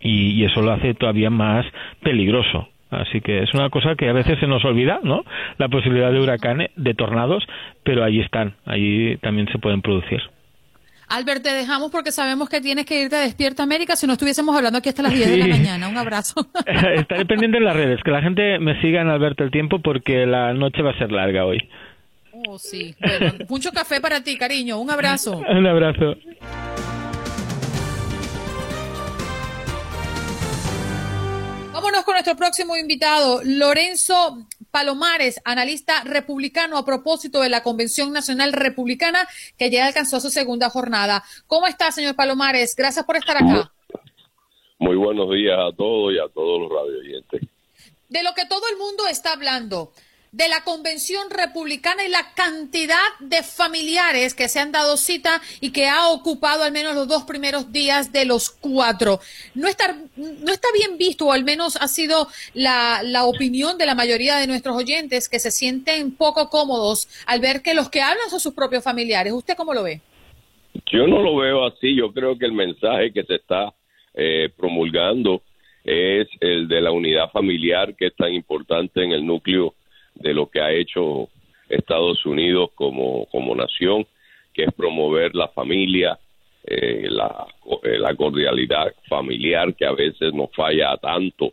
Y eso lo hace todavía más peligroso. Así que es una cosa que a veces se nos olvida, ¿no? La posibilidad de huracanes, de tornados, pero allí están, allí también se pueden producir. Albert, te dejamos porque sabemos que tienes que irte a Despierta América si no estuviésemos hablando aquí hasta las 10 de la mañana. Un abrazo. (laughs) Estaré pendiente en las redes, que la gente me siga en Alberto el tiempo porque la noche va a ser larga hoy. Oh, sí. Bueno, mucho café para ti, cariño. Un abrazo. (laughs) Un abrazo. Vámonos con nuestro próximo invitado, Lorenzo Palomares, analista republicano a propósito de la Convención Nacional Republicana que ya alcanzó su segunda jornada. ¿Cómo está, señor Palomares? Gracias por estar acá. Muy buenos días a todos y a todos los radioyentes. De lo que todo el mundo está hablando, de la convención republicana y la cantidad de familiares que se han dado cita y que ha ocupado al menos los dos primeros días de los cuatro. No está, no está bien visto, o al menos ha sido la, la opinión de la mayoría de nuestros oyentes que se sienten poco cómodos al ver que los que hablan son sus propios familiares. ¿Usted cómo lo ve? Yo no lo veo así. Yo creo que el mensaje que se está eh, promulgando es el de la unidad familiar que es tan importante en el núcleo de lo que ha hecho Estados Unidos como, como nación, que es promover la familia, eh, la, eh, la cordialidad familiar que a veces nos falla a tantos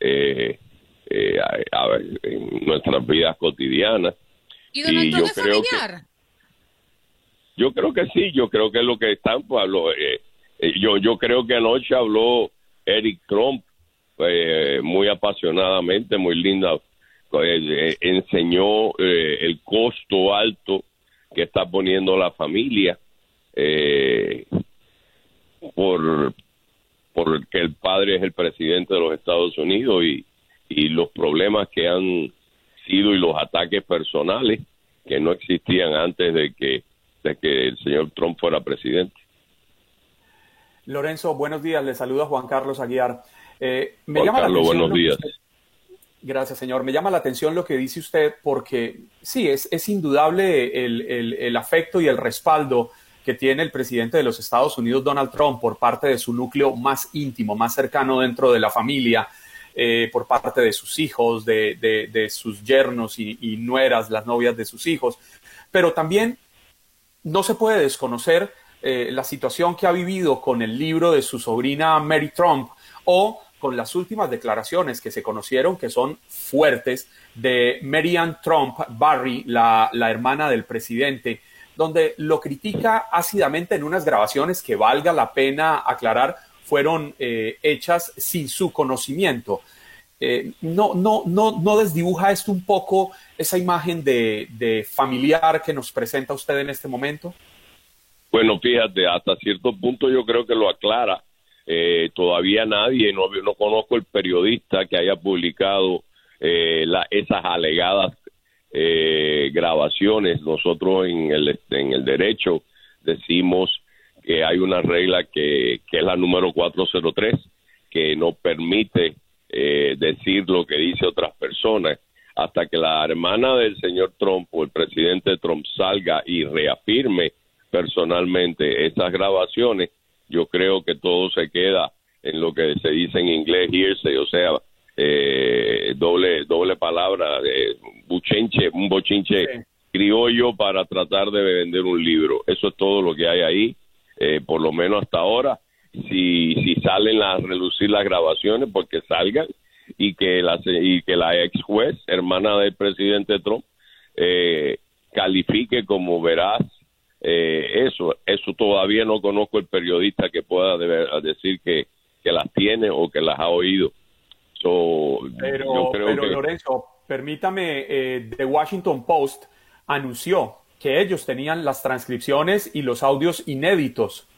eh, eh, a- a- en nuestras vidas cotidianas. ¿Y yo creo que-? Yo creo que sí, yo creo que es lo que están, pues, habló, eh, yo, yo creo que anoche habló Eric Trump eh, muy apasionadamente, muy linda, eh, eh, enseñó eh, el costo alto que está poniendo la familia eh, por porque el padre es el presidente de los Estados Unidos y, y los problemas que han sido y los ataques personales que no existían antes de que de que el señor Trump fuera presidente. Lorenzo, buenos días. Le saluda Juan Carlos Aguiar. Eh, me Juan llama la Carlos, atención buenos días. usted- Gracias, señor. Me llama la atención lo que dice usted porque sí, es, es indudable el, el- afecto y el respaldo que tiene el presidente de los Estados Unidos, Donald Trump, por parte de su núcleo más íntimo, más cercano dentro de la familia, eh, por parte de sus hijos, de, de- de sus yernos y, y nueras, las novias de sus hijos. Pero también no se puede desconocer eh, la situación que ha vivido con el libro de su sobrina Mary Trump o con las últimas declaraciones que se conocieron que son fuertes de Marianne Trump Barry, la, la hermana del presidente, donde lo critica ácidamente en unas grabaciones que valga la pena aclarar fueron eh, hechas sin su conocimiento. Eh, no, no, no, no desdibuja esto un poco esa imagen de, de familiar que nos presenta usted en este momento? Bueno, fíjate, hasta cierto punto yo creo que lo aclara. Eh, todavía nadie, no, no conozco el periodista que haya publicado eh, la- esas alegadas eh, grabaciones. Nosotros en el, en el derecho decimos que hay una regla que, que es la número 403, que no permite eh, decir lo que dice otras personas hasta que la hermana del señor Trump o el presidente Trump salga y reafirme personalmente esas grabaciones, yo creo que todo se queda en lo que se dice en inglés hearsay, o sea, eh, doble doble palabra, de buchenche, un bochinche criollo para tratar de vender un libro. Eso es todo lo que hay ahí, eh, por lo menos hasta ahora. Si, si salen a relucir las grabaciones, porque salgan y que la, y que la ex juez, hermana del presidente Trump, eh, califique como veraz eh, eso. Eso todavía no conozco el periodista que pueda deber- decir que, que las tiene o que las ha oído. So, Pero, yo creo pero que Lorenzo, permítame, eh, The Washington Post anunció que ellos tenían las transcripciones y los audios inéditos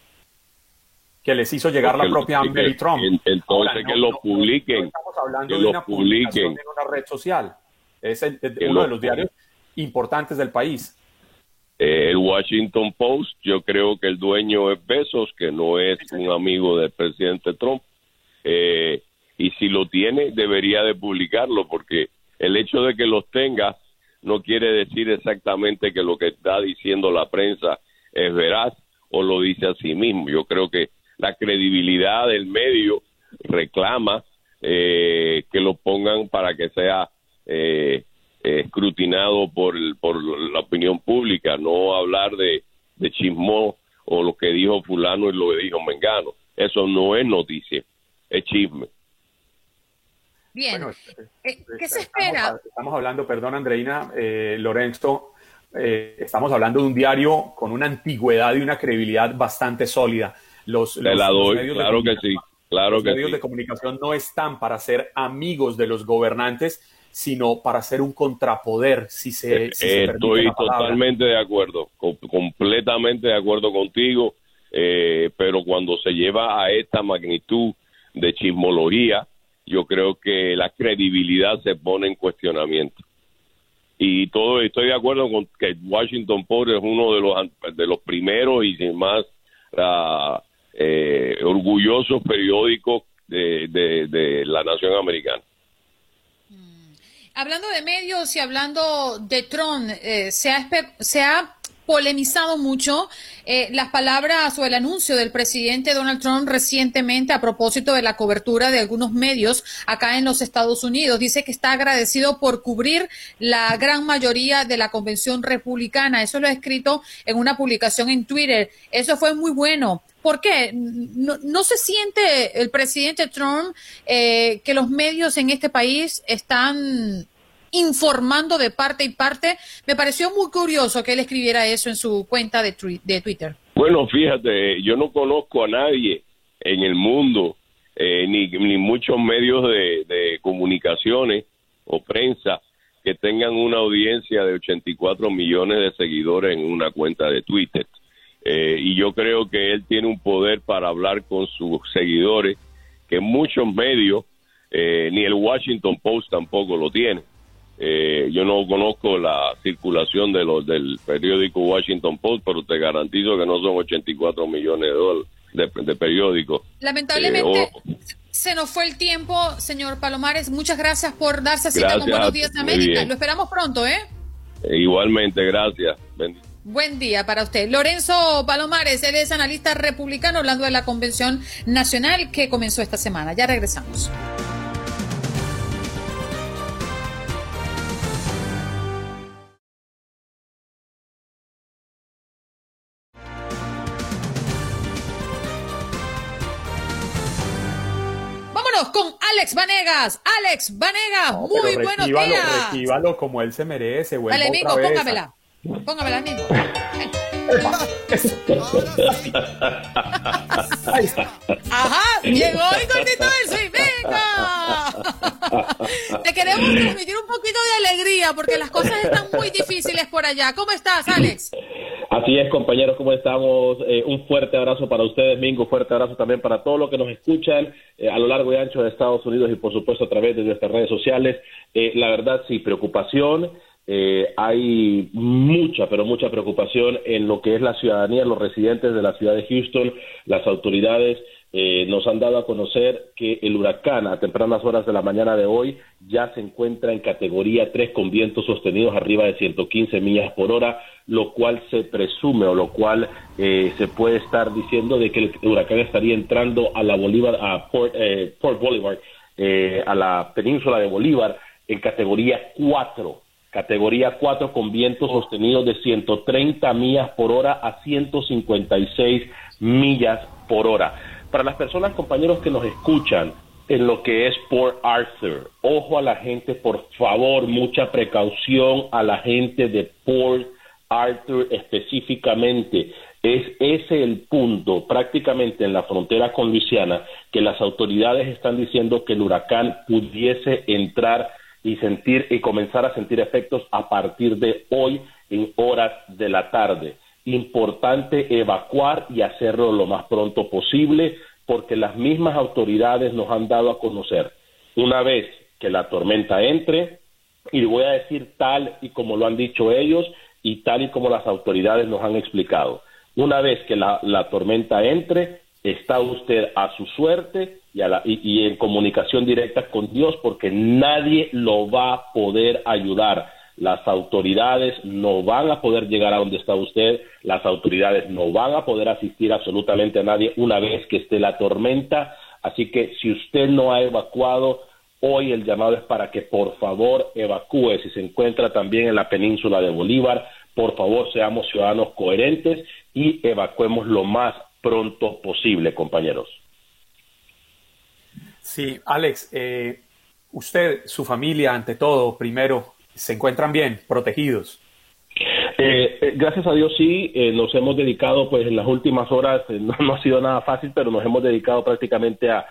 que les hizo llegar la propia Mary Trump. en- entonces Ahora, que no- lo no- publiquen, no estamos hablando que de lo una publicación publiquen. en una red social. Es el- de- Que uno de los diarios importantes del país. Eh, el Washington Post, yo creo que el dueño es Besos, que no es un amigo del presidente Trump. Eh, y si lo tiene, debería de publicarlo, porque el hecho de que los tenga no quiere decir exactamente que lo que está diciendo la prensa es veraz o lo dice a sí mismo. Yo creo que la credibilidad del medio reclama eh, que lo pongan para que sea eh, escrutinado por, el- por la opinión pública, no hablar de, de chismó o lo que dijo fulano y lo que dijo Mengano. Eso no es noticia, es chisme. Bien. Bueno, Eh, ¿Qué se espera? estamos hablando, perdón, Andreina, eh, Lorenzo, eh, estamos hablando de un diario con una antigüedad y una credibilidad bastante sólida. Los, Te los- la los doy, medios de claro que sí, claro los que medios sí. de comunicación no están para ser amigos de los gobernantes, sino para ser un contrapoder, si se, si se permite Estoy la totalmente de acuerdo, co- completamente de acuerdo contigo, eh, pero cuando se lleva a esta magnitud de chismología, yo creo que la credibilidad se pone en cuestionamiento. Y todo estoy de acuerdo con que Washington Post es uno de los de los primeros y sin más eh, orgullosos periódicos de, de- de la nación americana. Hablando de medios y hablando de Trump, eh, se, ha, se ha polemizado mucho eh, las palabras o el anuncio del presidente Donald Trump recientemente a propósito de la cobertura de algunos medios acá en los Estados Unidos. Dice que está agradecido por cubrir la gran mayoría de la convención republicana. Eso lo ha escrito en una publicación en Twitter. Eso fue muy bueno. ¿Por qué? No, se siente el presidente Trump eh, que los medios en este país están informando de parte y parte. Me pareció muy curioso que él escribiera eso en su cuenta de, Twitter. Bueno, fíjate, yo no conozco a nadie en el mundo, eh, ni, ni muchos medios de, de comunicaciones o prensa que tengan una audiencia de 84 millones de seguidores en una cuenta de Twitter. Eh, y yo creo que él tiene un poder para hablar con sus seguidores que muchos medios, eh, ni el Washington Post tampoco lo tiene. Eh, yo no conozco la circulación de los del periódico Washington Post, pero te garantizo que no son 84 millones de dólares de, periódicos. Lamentablemente eh, se nos fue el tiempo, señor Palomares. Muchas gracias por darse cita con Buenos Días América. Lo esperamos pronto, ¿eh? Igualmente, gracias. Buen día para usted. Lorenzo Palomares, él es analista republicano hablando de la Convención Nacional que comenzó esta semana. Ya regresamos. Alex Vanegas. Alex Vanegas, muy buenos días. Recíbalo como él se merece. Dale, Mingo, póngamela. Póngamela, Mingo. (laughs) Ajá, llegó el cortito del swing. (laughs) Te queremos transmitir un poquito de alegría porque las cosas están muy difíciles por allá. ¿Cómo estás, Alex? Así es, compañeros, ¿cómo estamos? Eh, un fuerte abrazo para ustedes, Mingo, fuerte abrazo también para todos los que nos escuchan eh, a lo largo y ancho de Estados Unidos y, por supuesto, a través de nuestras redes sociales. Eh, la verdad, sí, preocupación. hay mucha, pero mucha preocupación en lo que es la ciudadanía, los residentes de la ciudad de Houston, las autoridades eh, nos han dado a conocer que el huracán a tempranas horas de la mañana de hoy ya se encuentra en categoría 3 con vientos sostenidos arriba de 115 millas por hora, lo cual se presume o lo cual eh, se puede estar diciendo de que el huracán estaría entrando a la Bolívar, a Port, eh, Port Bolívar, a la península de Bolívar en categoría 4 categoría 4 con vientos sostenidos de 130 millas por hora a 156 millas por hora. Para las personas, compañeros que nos escuchan en lo que es Port Arthur, ojo a la gente, por favor, mucha precaución a la gente de Port Arthur específicamente. Es ese el punto, prácticamente en la frontera con Luisiana, que las autoridades están diciendo que el huracán pudiese entrar y sentir y comenzar a sentir efectos a partir de hoy en horas de la tarde importante evacuar y hacerlo lo más pronto posible porque las mismas autoridades nos han dado a conocer una vez que la tormenta entre, y voy a decir tal y como lo han dicho ellos y tal y como las autoridades nos han explicado. Una vez que la, tormenta entre, está usted a su suerte y, y en comunicación directa con Dios porque nadie lo va a poder ayudar las autoridades no van a poder llegar a donde está usted, las autoridades no van a poder asistir absolutamente a nadie una vez que esté la tormenta, así que si usted no ha evacuado, hoy el llamado es para que por favor evacúe, si se encuentra también en la península de Bolívar, por favor seamos ciudadanos coherentes y evacuemos lo más pronto posible, compañeros. Sí, Alex, eh, usted, su familia, ante todo, primero, se encuentran bien, protegidos. Eh, eh, gracias a Dios sí, eh, nos hemos dedicado, pues en las últimas horas, (laughs) no, ha sido nada fácil, pero nos hemos dedicado prácticamente a,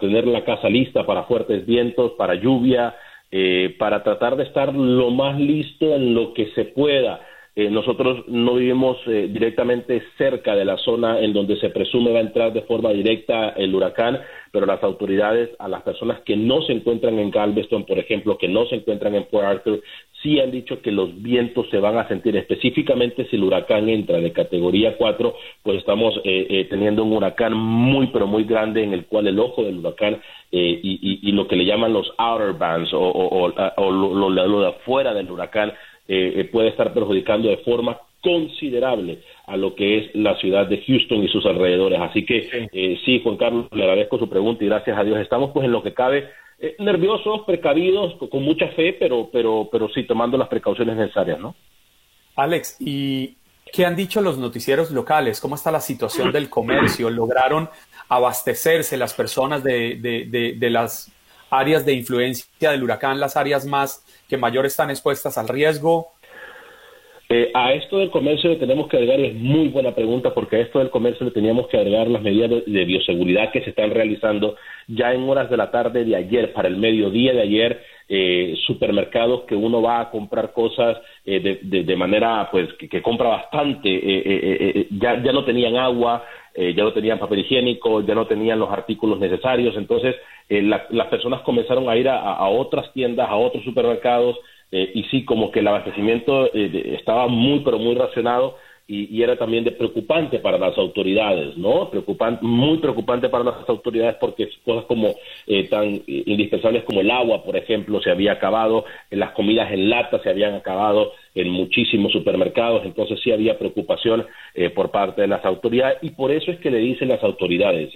tener la casa lista para fuertes vientos, para lluvia, para tratar de estar lo más listo en lo que se pueda. nosotros no vivimos directamente cerca de la zona en donde se presume va a entrar de forma directa el huracán, pero las autoridades a las personas que no se encuentran en Galveston, por ejemplo, que no se encuentran en Port Arthur, sí han dicho que los vientos se van a sentir, específicamente si el huracán entra de categoría 4, pues estamos eh, eh, teniendo un huracán muy, pero muy grande en el cual el ojo del huracán eh, y, lo que le llaman los outer bands o, lo, de afuera del huracán puede estar perjudicando de forma considerable a lo que es la ciudad de Houston y sus alrededores. Así que eh, sí, Juan Carlos, le agradezco su pregunta y gracias a Dios estamos pues en lo que cabe eh, nerviosos, precavidos, con mucha fe, pero, pero, pero sí tomando las precauciones necesarias, ¿no? Alex, ¿y qué han dicho los noticieros locales? ¿Cómo está la situación del comercio? ¿Lograron abastecerse las personas de, de, de las áreas de influencia del huracán, las áreas más que mayor están expuestas al riesgo? Eh, a esto del comercio le tenemos que agregar, es muy buena pregunta, porque a esto del comercio le teníamos que agregar las medidas de, bioseguridad que se están realizando ya en horas de la tarde de ayer, para el mediodía de ayer, eh, supermercados que uno va a comprar cosas eh, de, manera, pues, que, compra bastante, ya, ya no tenían agua, ya no tenían papel higiénico, ya no tenían los artículos necesarios, entonces las personas comenzaron a ir a otras tiendas, a otros supermercados, eh, y sí, como que el abastecimiento eh, estaba muy, pero muy racionado y, era también de preocupante para las autoridades, ¿no? Preocupante, muy preocupante para las autoridades porque cosas como eh, tan indispensables como el agua, por ejemplo, se había acabado, las comidas en lata se habían acabado en muchísimos supermercados, entonces sí había preocupación por parte de las autoridades y por eso es que le dicen las autoridades,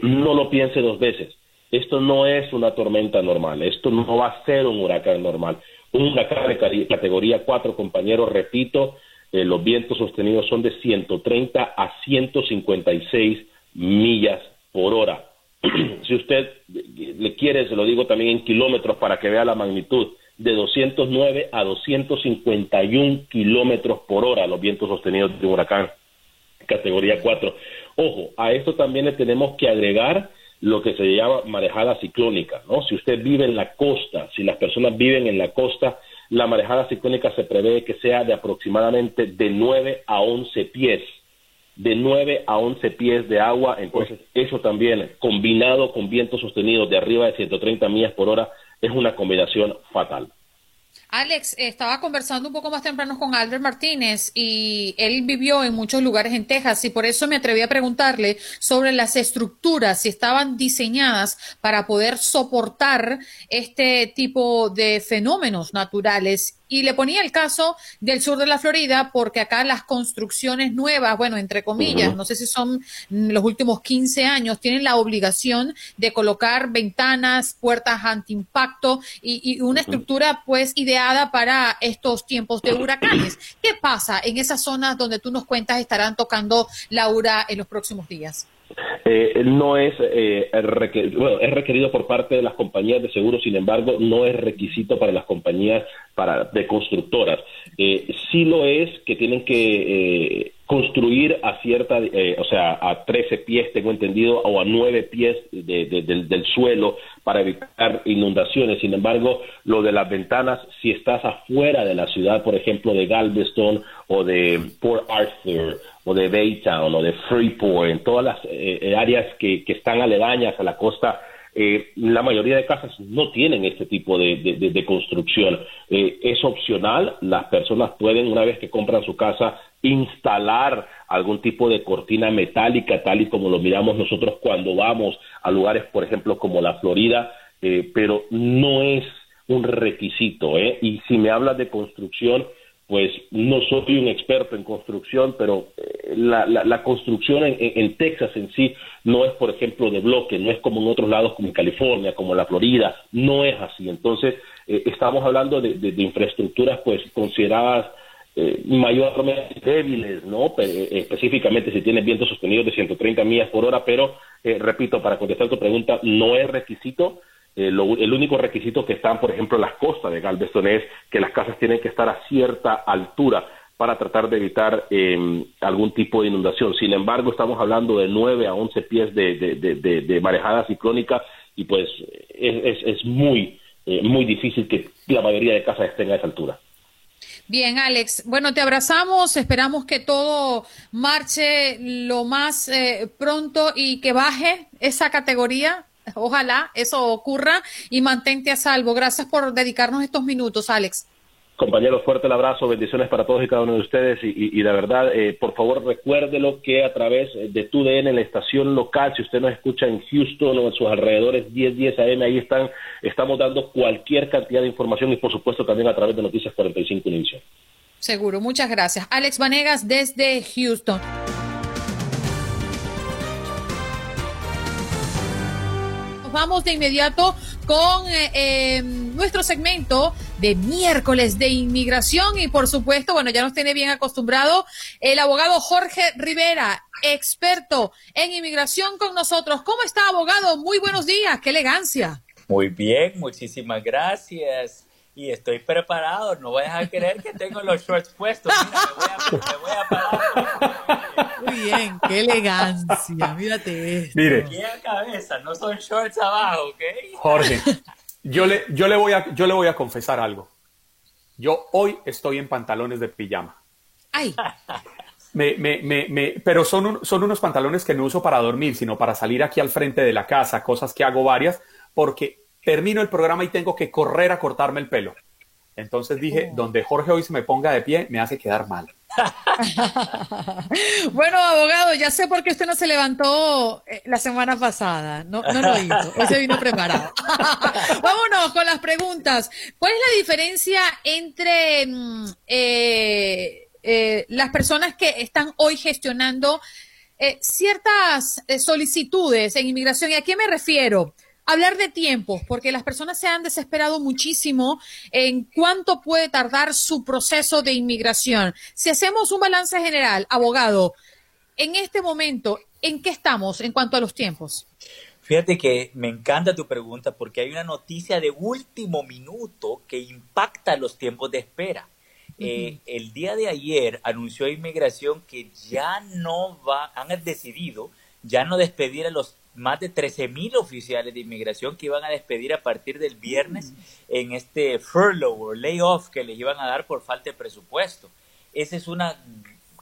no lo piense dos veces. Esto no es una tormenta normal, esto no va a ser un huracán normal una categoría 4, compañeros, repito, eh, los vientos sostenidos son de 130 a 156 millas por hora. (clears throat) si usted le quiere, se lo digo también en kilómetros para que vea la magnitud, de 209 a 251 kilómetros por hora los vientos sostenidos de un huracán categoría 4. Ojo, a esto también le tenemos que agregar lo que se llama marejada ciclónica, ¿no? Si usted vive en la costa, si las personas viven en la costa, la marejada ciclónica se prevé que sea de aproximadamente de 9 a 11 pies, de 9 a 11 pies de agua, entonces eso también, combinado con vientos sostenidos de arriba de 130 millas por hora, es una combinación fatal. Alex, estaba conversando un poco más temprano con Albert Martínez y él vivió en muchos lugares en Texas y por eso me atreví a preguntarle sobre las estructuras, si estaban diseñadas para poder soportar este tipo de fenómenos naturales. Y le ponía el caso del sur de la Florida porque acá las construcciones nuevas, bueno, entre comillas, no sé si son los últimos 15 años, tienen la obligación de colocar ventanas, puertas antiimpacto y, y una estructura pues para estos tiempos de huracanes. ¿Qué pasa en esas zonas donde tú nos cuentas estarán tocando Laura en los próximos días? Eh, no es, eh, bueno, es requerido por parte de las compañías de seguros, sin embargo, no es requisito para las compañías para, de constructoras. Eh, sí lo es que tienen que construir a cierta, eh, o sea, a 13 pies, tengo entendido, o a 9 pies del, suelo para evitar inundaciones. Sin embargo, lo de las ventanas, si estás afuera de la ciudad, por ejemplo, de Galveston o de Port Arthur o de Baytown o de Freeport, en todas las áreas que, que están aledañas a la costa, eh, la mayoría de casas no tienen este tipo de, construcción. Eh, es opcional, las personas pueden, una vez que compran su casa, instalar algún tipo de cortina metálica, tal y como lo miramos nosotros cuando vamos a lugares, por ejemplo, como la Florida, eh, pero no es un requisito. Y si me hablas de construcción, pues no soy un experto en construcción, pero eh, la, construcción en, Texas en sí no es, por ejemplo, de bloque, no es como en otros lados como en California, como en la Florida, no es así. Entonces, eh, estamos hablando de, infraestructuras pues consideradas eh, mayormente débiles, ¿no? específicamente si tienen vientos sostenidos de 130 millas por hora, pero, repito, para contestar tu pregunta, no es requisito eh, el único requisito que están, por ejemplo, en las costas de Galveston es que las casas tienen que estar a cierta altura para tratar de evitar em, algún tipo de inundación. Sin embargo, estamos hablando de 9 a 11 pies de, marejada ciclónica y pues es, es, muy, eh, muy difícil que la mayoría de casas estén a esa altura. Bien, Alex. Bueno, te abrazamos. Esperamos que todo marche lo más eh, pronto y que baje esa categoría Ojalá eso ocurra y mantente a salvo. Gracias por dedicarnos estos minutos, Alex. Compañeros, fuerte el abrazo, bendiciones para todos y cada uno de ustedes y, y, de verdad, eh, por favor recuérdelo que a través de TUDN, la estación local, si usted nos escucha en Houston o en sus alrededores 10, 10 AM, ahí están, estamos dando cualquier cantidad de información y por supuesto también a través de Noticias 45 Inicio. Seguro, muchas gracias. Alex Vanegas desde Houston. Vamos de inmediato con eh, eh, nuestro segmento de miércoles de inmigración y por supuesto, bueno, ya nos tiene bien acostumbrado el abogado Jorge Rivera, experto en inmigración con nosotros. ¿Cómo está, abogado? Muy buenos días, qué elegancia. Muy bien, muchísimas gracias. Y estoy preparado, no voy a querer que tengo los shorts puestos. Mira, me voy a, parar. Muy bien, qué elegancia, mírate esto. Mire. cabeza, no son shorts abajo, ¿ok? Jorge, yo le, yo, le voy a, yo le voy a confesar algo. Yo hoy estoy en pantalones de pijama. ¡Ay! Me, me, me, me, pero son, son unos pantalones que no uso para dormir, sino para salir aquí al frente de la casa, cosas que hago varias, porque termino el programa y tengo que correr a cortarme el pelo. Entonces dije, oh. donde Jorge hoy se me ponga de pie, me hace quedar mal. (laughs) bueno, abogado, ya sé por qué usted no se levantó eh, la semana pasada. No, no lo hizo. Hoy se vino preparado. (laughs) Vámonos con las preguntas. ¿Cuál es la diferencia entre mm, eh, eh, las personas que están hoy gestionando ciertas solicitudes en inmigración? ¿Y a qué me refiero? Hablar de tiempos, porque las personas se han desesperado muchísimo en cuánto puede tardar su proceso de inmigración. Si hacemos un balance general, abogado, en este momento, ¿en qué estamos en cuanto a los tiempos? Fíjate que me encanta tu pregunta porque hay una noticia de último minuto que impacta los tiempos de espera. Eh, el día de ayer anunció Inmigración que ya no va, han decidido ya no despedir a los más de 13 mil oficiales de inmigración que iban a despedir a partir del viernes en este furlough o layoff que les iban a dar por falta de presupuesto. Esa es una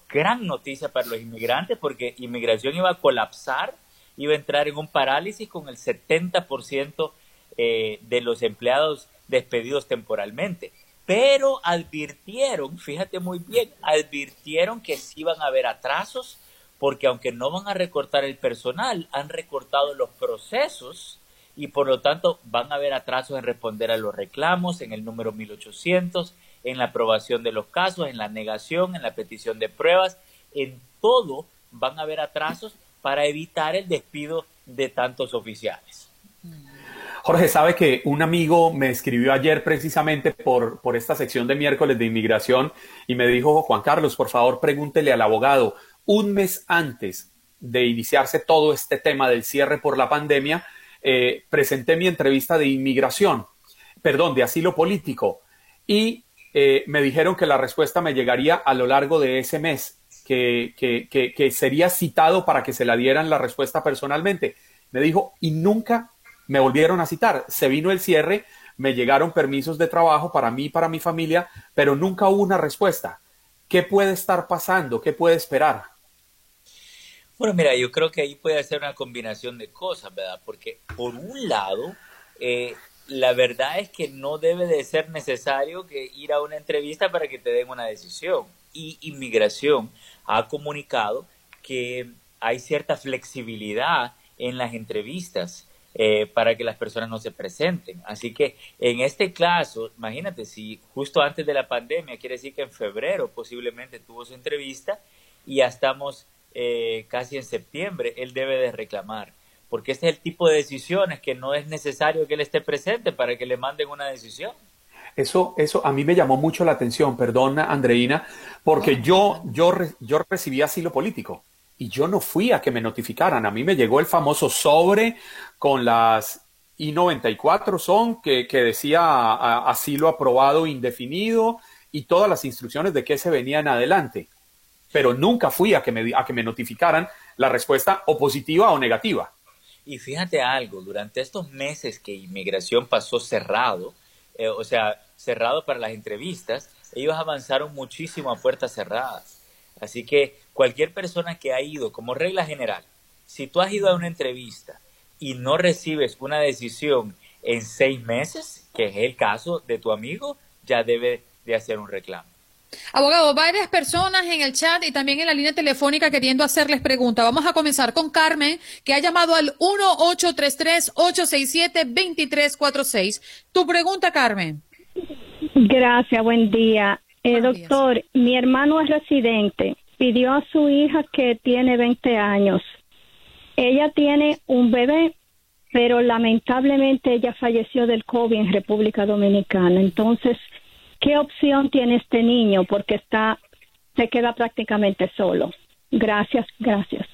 gran noticia para los inmigrantes porque inmigración iba a colapsar, iba a entrar en un parálisis con el 70% eh, de los empleados despedidos temporalmente. Pero advirtieron, fíjate muy bien, advirtieron que sí iban a haber atrasos porque aunque no van a recortar el personal, han recortado los procesos y por lo tanto van a haber atrasos en responder a los reclamos, en el número 1800, en la aprobación de los casos, en la negación, en la petición de pruebas, en todo van a haber atrasos para evitar el despido de tantos oficiales. Jorge, sabe que un amigo me escribió ayer precisamente por, por esta sección de miércoles de inmigración y me dijo, Juan Carlos, por favor, pregúntele al abogado, un mes antes de iniciarse todo este tema del cierre por la pandemia, eh, presenté mi entrevista de inmigración, perdón, de asilo político, y eh, me dijeron que la respuesta me llegaría a lo largo de ese mes, que, que, sería citado para que se la dieran la respuesta personalmente. Me dijo, y nunca me volvieron a citar. Se vino el cierre, me llegaron permisos de trabajo para mí y para mi familia, pero nunca hubo una respuesta. ¿Qué puede estar pasando? ¿Qué puede esperar? Bueno, mira, yo creo que ahí puede ser una combinación de cosas, ¿verdad? Porque por un lado, eh, la verdad es que no debe de ser necesario que ir a una entrevista para que te den una decisión. Y inmigración ha comunicado que hay cierta flexibilidad en las entrevistas eh, para que las personas no se presenten. Así que en este caso, imagínate, si justo antes de la pandemia, quiere decir que en febrero posiblemente tuvo su entrevista y ya estamos eh, casi en septiembre, él debe de reclamar. Porque este es el tipo de decisiones que no es necesario que él esté presente para que le manden una decisión. Eso, eso a mí me llamó mucho la atención, perdona Andreina, porque yo, yo, yo recibí asilo político y yo no fui a que me notificaran. A mí me llegó el famoso sobre con las I-94 son que, que decía asilo aprobado indefinido y todas las instrucciones de qué se venían adelante. Pero nunca fui a que me, a que me notificaran la respuesta o positiva o negativa. Y fíjate algo, durante estos meses que inmigración pasó cerrado, eh, o sea, cerrado para las entrevistas, ellos avanzaron muchísimo a puertas cerradas. Así que cualquier persona que ha ido, como regla general, si tú has ido a una entrevista y no recibes una decisión en seis meses, que es el caso de tu amigo, ya debe de hacer un reclamo. Abogado, varias personas en el chat y también en la línea telefónica queriendo hacerles preguntas. Vamos a comenzar con Carmen, que ha llamado al 1833-867-2346. Tu pregunta, Carmen. Gracias, buen día. Eh, doctor, mi hermano es residente. Pidió a su hija que tiene 20 años. Ella tiene un bebé, pero lamentablemente ella falleció del COVID en República Dominicana. Entonces, ¿qué opción tiene este niño? Porque está, se queda prácticamente solo. Gracias, gracias.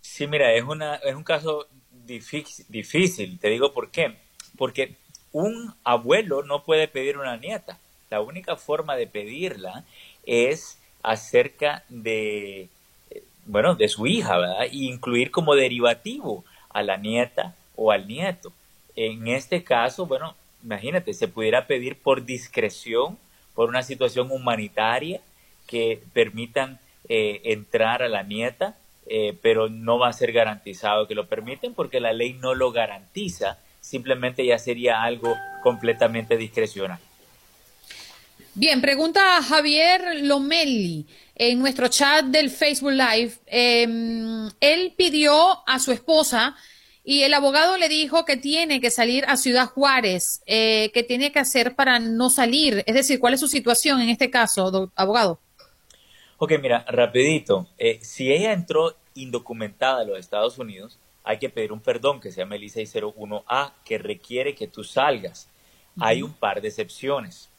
Sí, mira, es, una, es un caso difícil, difícil. Te digo por qué. Porque un abuelo no puede pedir una nieta. La única forma de pedirla es acerca de, bueno, de su hija, ¿verdad? Y incluir como derivativo a la nieta o al nieto. En este caso, bueno, imagínate, se pudiera pedir por discreción, por una situación humanitaria que permitan eh, entrar a la nieta, eh, pero no va a ser garantizado que lo permiten porque la ley no lo garantiza, simplemente ya sería algo completamente discrecional. Bien, pregunta Javier Lomelli en nuestro chat del Facebook Live. Em, él pidió a su esposa y el abogado le dijo que tiene que salir a Ciudad Juárez, eh, que tiene que hacer para no salir. Es decir, ¿cuál es su situación en este caso, abogado? Ok, mira, rapidito. Eh, si ella entró indocumentada a los Estados Unidos, hay que pedir un perdón que se llama el I-601A, que requiere que tú salgas. Hay un par de excepciones.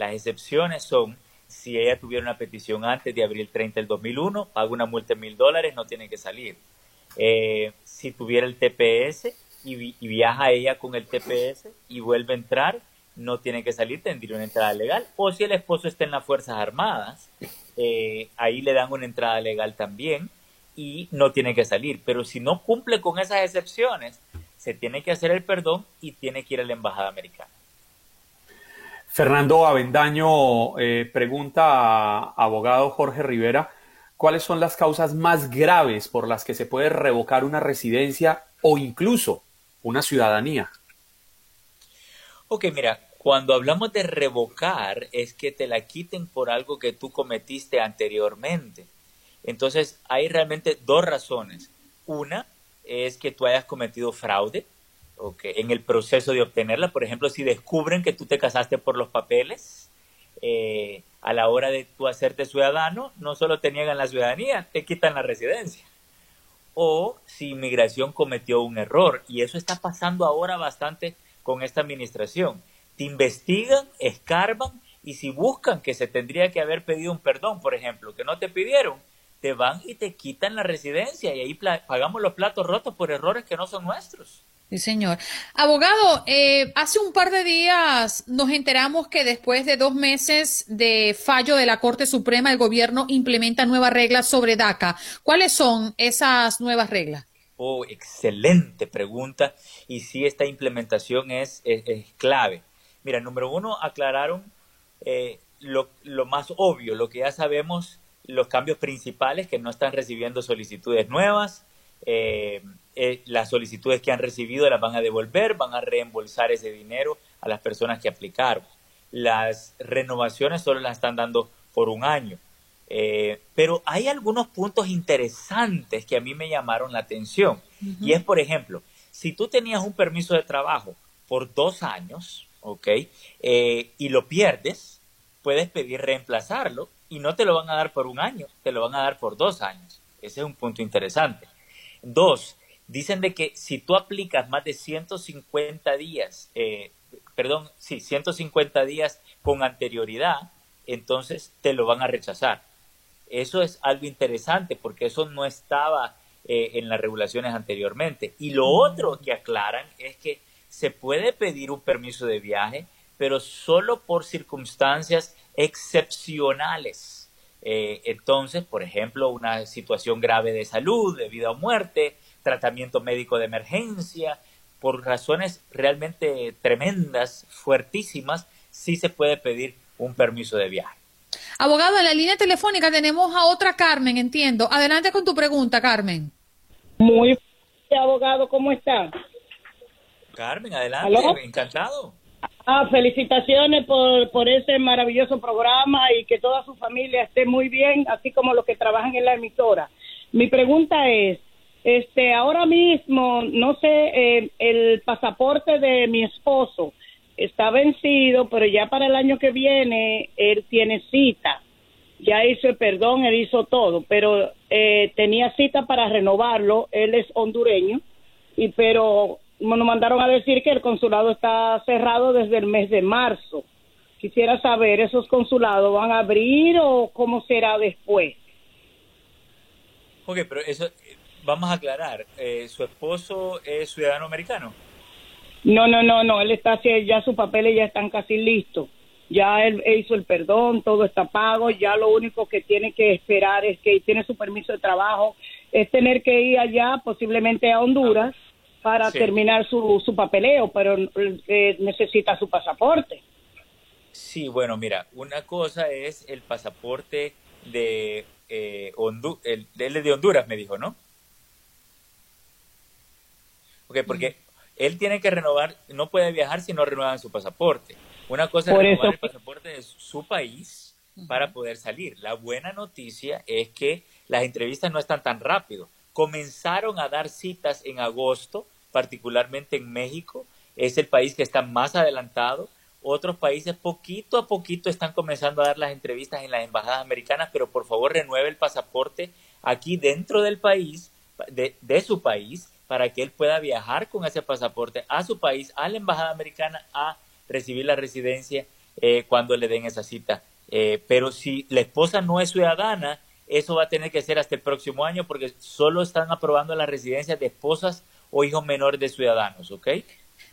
Las excepciones son si ella tuviera una petición antes de abril 30 del 2001, paga una multa de mil dólares, no tiene que salir. Eh, si tuviera el TPS y, viaja ella con el TPS y vuelve a entrar, no tiene que salir, tendría una entrada legal. O si el esposo está en las Fuerzas Armadas, eh, ahí le dan una entrada legal también y no tiene que salir. Pero si no cumple con esas excepciones, se tiene que hacer el perdón y tiene que ir a la Embajada Americana. Fernando Avendaño eh, pregunta a abogado Jorge Rivera, ¿cuáles son las causas más graves por las que se puede revocar una residencia o incluso una ciudadanía? Ok, mira, cuando hablamos de revocar es que te la quiten por algo que tú cometiste anteriormente. Entonces, hay realmente dos razones. Una es que tú hayas cometido fraude, en el proceso de obtenerla. Por ejemplo, si descubren que tú te casaste por los papeles, eh, a la hora de tú hacerte ciudadano, no solo te niegan la ciudadanía, te quitan la residencia. O si inmigración cometió un error, y eso está pasando ahora bastante con esta administración. Te investigan, escarban, y si buscan que se tendría que haber pedido un perdón, por ejemplo, que no te pidieron, te van y te quitan la residencia y ahí pagamos los platos rotos por errores que no son nuestros. Sí, señor. Abogado, eh, hace un par de días nos enteramos que después de dos meses de fallo de la Corte Suprema, el gobierno implementa nuevas reglas sobre DACA. ¿Cuáles son esas nuevas reglas? Oh, excelente pregunta. Y sí, esta implementación es, es, clave. Mira, número uno, aclararon eh, lo, lo más obvio, lo que ya sabemos, los cambios principales que no están recibiendo solicitudes nuevas. Eh, eh, las solicitudes que han recibido las van a devolver, van a reembolsar ese dinero a las personas que aplicaron. Las renovaciones solo las están dando por un año. Eh, pero hay algunos puntos interesantes que a mí me llamaron la atención. Y es, por ejemplo, si tú tenías un permiso de trabajo por dos años, ¿ok? Eh, y lo pierdes, puedes pedir reemplazarlo y no te lo van a dar por un año, te lo van a dar por dos años. Ese es un punto interesante. Dos, dicen de que si tú aplicas más de 150 días, eh, perdón, sí, 150 días con anterioridad, entonces te lo van a rechazar. Eso es algo interesante porque eso no estaba eh, en las regulaciones anteriormente. Y lo otro que aclaran es que se puede pedir un permiso de viaje, pero solo por circunstancias excepcionales. Eh, entonces, por ejemplo, una situación grave de salud, de vida o muerte, tratamiento médico de emergencia, por razones realmente tremendas, fuertísimas, sí se puede pedir un permiso de viaje. Abogado, en la línea telefónica tenemos a otra Carmen, entiendo. Adelante con tu pregunta, Carmen. Muy abogado, ¿cómo está? Carmen, adelante, encantado. Ah, felicitaciones por, por ese maravilloso programa y que toda su familia esté muy bien, así como los que trabajan en la emisora. Mi pregunta es, este, ahora mismo, no sé, eh, el pasaporte de mi esposo está vencido, pero ya para el año que viene él tiene cita. Ya hizo el perdón, él hizo todo, pero eh, tenía cita para renovarlo. Él es hondureño, y pero nos mandaron a decir que el consulado está cerrado desde el mes de marzo. Quisiera saber, ¿esos consulados van a abrir o cómo será después? Ok, pero eso, vamos a aclarar, eh, ¿su esposo es ciudadano americano? No, no, no, no, él está ya sus papeles ya están casi listos. Ya él, hizo el perdón, todo está pago, ya lo único que tiene que esperar es que tiene su permiso de trabajo, es tener que ir allá, posiblemente a Honduras, para terminar su, su papeleo, pero eh, necesita su pasaporte. Sí, bueno, mira, una cosa es el pasaporte de eh, Honduras, el, de Honduras me dijo, ¿no? Ok, porque él tiene que renovar, no puede viajar si no renuevan su pasaporte. Una cosa es renovar el pasaporte de su país para poder salir. La buena noticia es que las entrevistas no están tan rápido. Comenzaron a dar citas en agosto, particularmente en México. Es el país que está más adelantado. Otros países poquito a poquito están comenzando a dar las entrevistas en las embajadas americanas, pero por favor renueve el pasaporte aquí dentro del país, de, de su país, para que él pueda viajar con ese pasaporte a su país, a la embajada americana, a recibir la residencia eh, cuando le den esa cita. Eh, pero si la esposa no es ciudadana, eso va a tener que ser hasta el próximo año porque solo están aprobando las residencias de esposas o hijos menores de ciudadanos, ¿ok?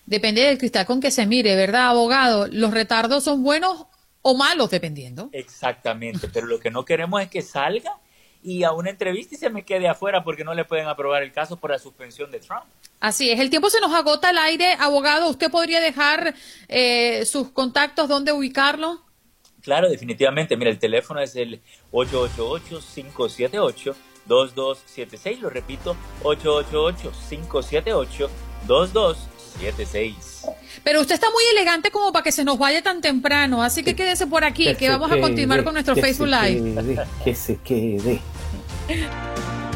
Depende del cristal con que se mire, ¿verdad, abogado? ¿Los retardos son buenos o malos dependiendo? Exactamente, pero lo que no queremos es que salga y a una entrevista y se me quede afuera porque no le pueden aprobar el caso por la suspensión de Trump. Así es, el tiempo se nos agota al aire. Abogado, ¿usted podría dejar eh, sus contactos, dónde ubicarlo? Claro, definitivamente. Mira, el teléfono es el 888-578-2276. Lo repito, 888-578-2276. Pero usted está muy elegante como para que se nos vaya tan temprano, así que quédese por aquí, que, vamos a continuar con nuestro Facebook Live. que se quede. うん。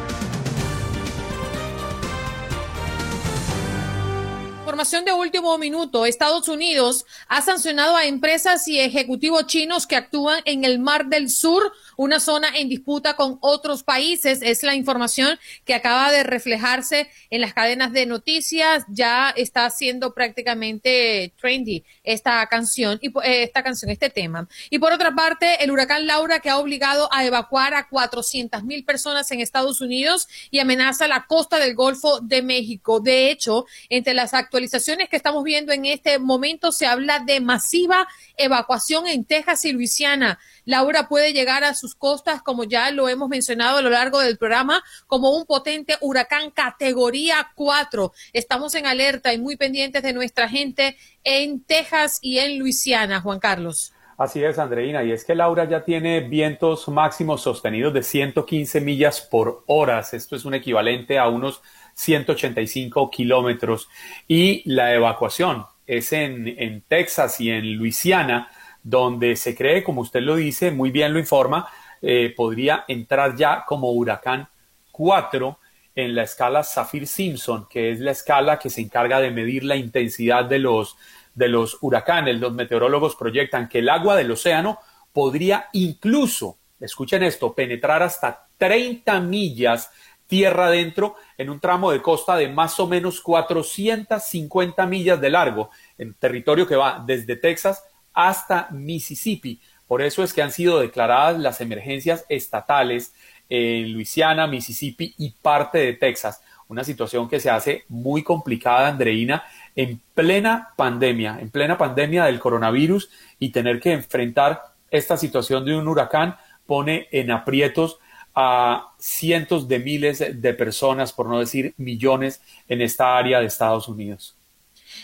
Información de último minuto. Estados Unidos ha sancionado a empresas y ejecutivos chinos que actúan en el Mar del Sur, una zona en disputa con otros países. Es la información que acaba de reflejarse en las cadenas de noticias. Ya está siendo prácticamente trendy esta canción y eh, esta canción, este tema. Y por otra parte, el huracán Laura que ha obligado a evacuar a 400 mil personas en Estados Unidos y amenaza la costa del Golfo de México. De hecho, entre las actualidades que estamos viendo en este momento se habla de masiva evacuación en Texas y Luisiana. Laura puede llegar a sus costas, como ya lo hemos mencionado a lo largo del programa, como un potente huracán categoría 4. Estamos en alerta y muy pendientes de nuestra gente en Texas y en Luisiana, Juan Carlos. Así es, Andreina, y es que Laura ya tiene vientos máximos sostenidos de 115 millas por hora. Esto es un equivalente a unos 185 kilómetros. Y la evacuación es en, en Texas y en Luisiana, donde se cree, como usted lo dice, muy bien lo informa, eh, podría entrar ya como huracán 4 en la escala Saffir-Simpson, que es la escala que se encarga de medir la intensidad de los, de los huracanes. Los meteorólogos proyectan que el agua del océano podría incluso, escuchen esto, penetrar hasta 30 millas tierra adentro en un tramo de costa de más o menos 450 millas de largo, en territorio que va desde Texas hasta Mississippi. Por eso es que han sido declaradas las emergencias estatales en Luisiana, Mississippi y parte de Texas. Una situación que se hace muy complicada, Andreina, en plena pandemia, en plena pandemia del coronavirus y tener que enfrentar esta situación de un huracán pone en aprietos a cientos de miles de personas, por no decir millones, en esta área de Estados Unidos.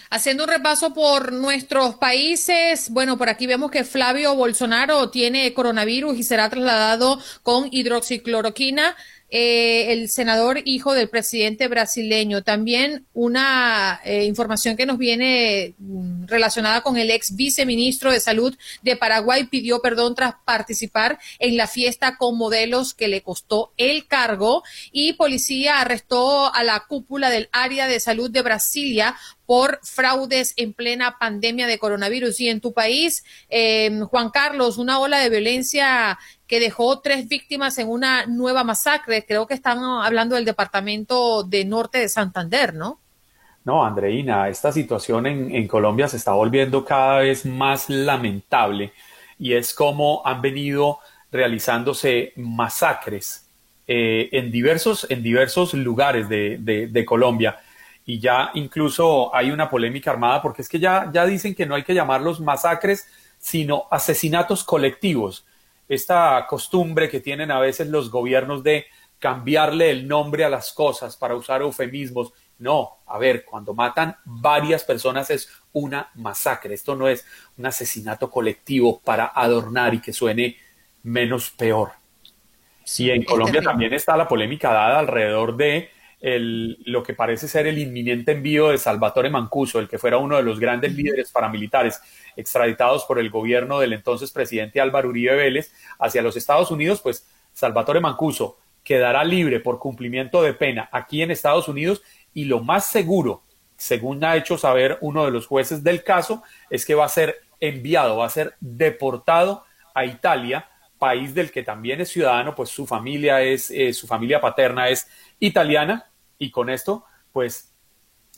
Haciendo un repaso por nuestros países, bueno, por aquí vemos que Flavio Bolsonaro tiene coronavirus y será trasladado con hidroxicloroquina. Eh, el senador hijo del presidente brasileño. También una eh, información que nos viene mm, relacionada con el ex viceministro de Salud de Paraguay pidió perdón tras participar en la fiesta con modelos que le costó el cargo y policía arrestó a la cúpula del área de salud de Brasilia por fraudes en plena pandemia de coronavirus. Y en tu país, eh, Juan Carlos, una ola de violencia que dejó tres víctimas en una nueva masacre. Creo que están hablando del departamento de norte de Santander, ¿no? No, Andreina, esta situación en, Colombia se está volviendo cada vez más lamentable y es como han venido realizándose masacres eh, en, diversos, en diversos lugares de, Colombia. Y ya incluso hay una polémica armada porque es que ya, ya dicen que no hay que llamarlos masacres, sino asesinatos colectivos esta costumbre que tienen a veces los gobiernos de cambiarle el nombre a las cosas para usar eufemismos. No, a ver, cuando matan varias personas es una masacre. Esto no es un asesinato colectivo para adornar y que suene menos peor. Sí, en Colombia también está la polémica dada alrededor de el, lo que parece ser el inminente envío de Salvatore Mancuso, el que fuera uno de los grandes líderes paramilitares extraditados por el gobierno del entonces presidente Álvaro Uribe Vélez hacia los Estados Unidos, pues Salvatore Mancuso quedará libre por cumplimiento de pena aquí en Estados Unidos y lo más seguro, según ha hecho saber uno de los jueces del caso, es que va a ser enviado, va a ser deportado a Italia, país del que también es ciudadano, pues su familia es, eh, su familia paterna es italiana y con esto pues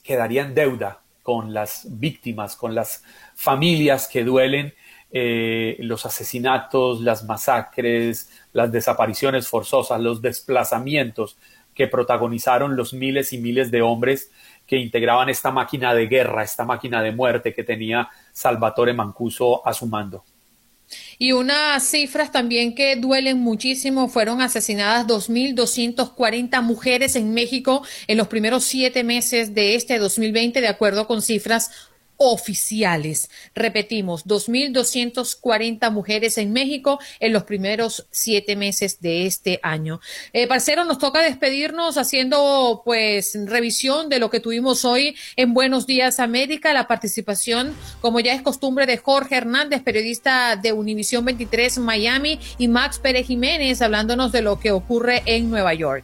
quedaría en deuda con las víctimas, con las familias que duelen eh, los asesinatos, las masacres, las desapariciones forzosas, los desplazamientos que protagonizaron los miles y miles de hombres que integraban esta máquina de guerra, esta máquina de muerte que tenía Salvatore Mancuso a su mando. Y unas cifras también que duelen muchísimo, fueron asesinadas 2.240 mujeres en México en los primeros siete meses de este 2020, de acuerdo con cifras oficiales. Repetimos, 2.240 mujeres en México en los primeros siete meses de este año. Eh, parcero, nos toca despedirnos haciendo pues revisión de lo que tuvimos hoy en Buenos Días América, la participación, como ya es costumbre, de Jorge Hernández, periodista de Univisión 23 Miami, y Max Pérez Jiménez, hablándonos de lo que ocurre en Nueva York.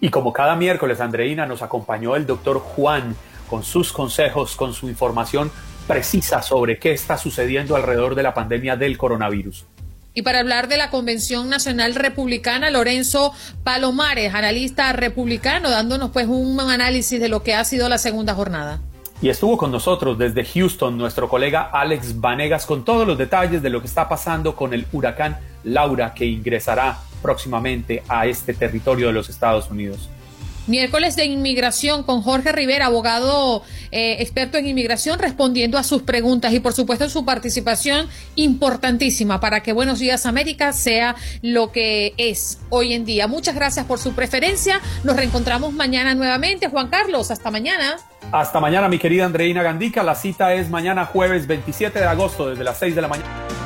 Y como cada miércoles, Andreina, nos acompañó el doctor Juan con sus consejos, con su información precisa sobre qué está sucediendo alrededor de la pandemia del coronavirus. Y para hablar de la Convención Nacional Republicana, Lorenzo Palomares, analista republicano, dándonos pues un análisis de lo que ha sido la segunda jornada. Y estuvo con nosotros desde Houston nuestro colega Alex Vanegas con todos los detalles de lo que está pasando con el huracán Laura que ingresará próximamente a este territorio de los Estados Unidos. Miércoles de inmigración con Jorge Rivera, abogado eh, experto en inmigración, respondiendo a sus preguntas y por supuesto su participación importantísima para que Buenos Días América sea lo que es hoy en día. Muchas gracias por su preferencia. Nos reencontramos mañana nuevamente. Juan Carlos, hasta mañana. Hasta mañana, mi querida Andreina Gandica. La cita es mañana jueves 27 de agosto desde las 6 de la mañana.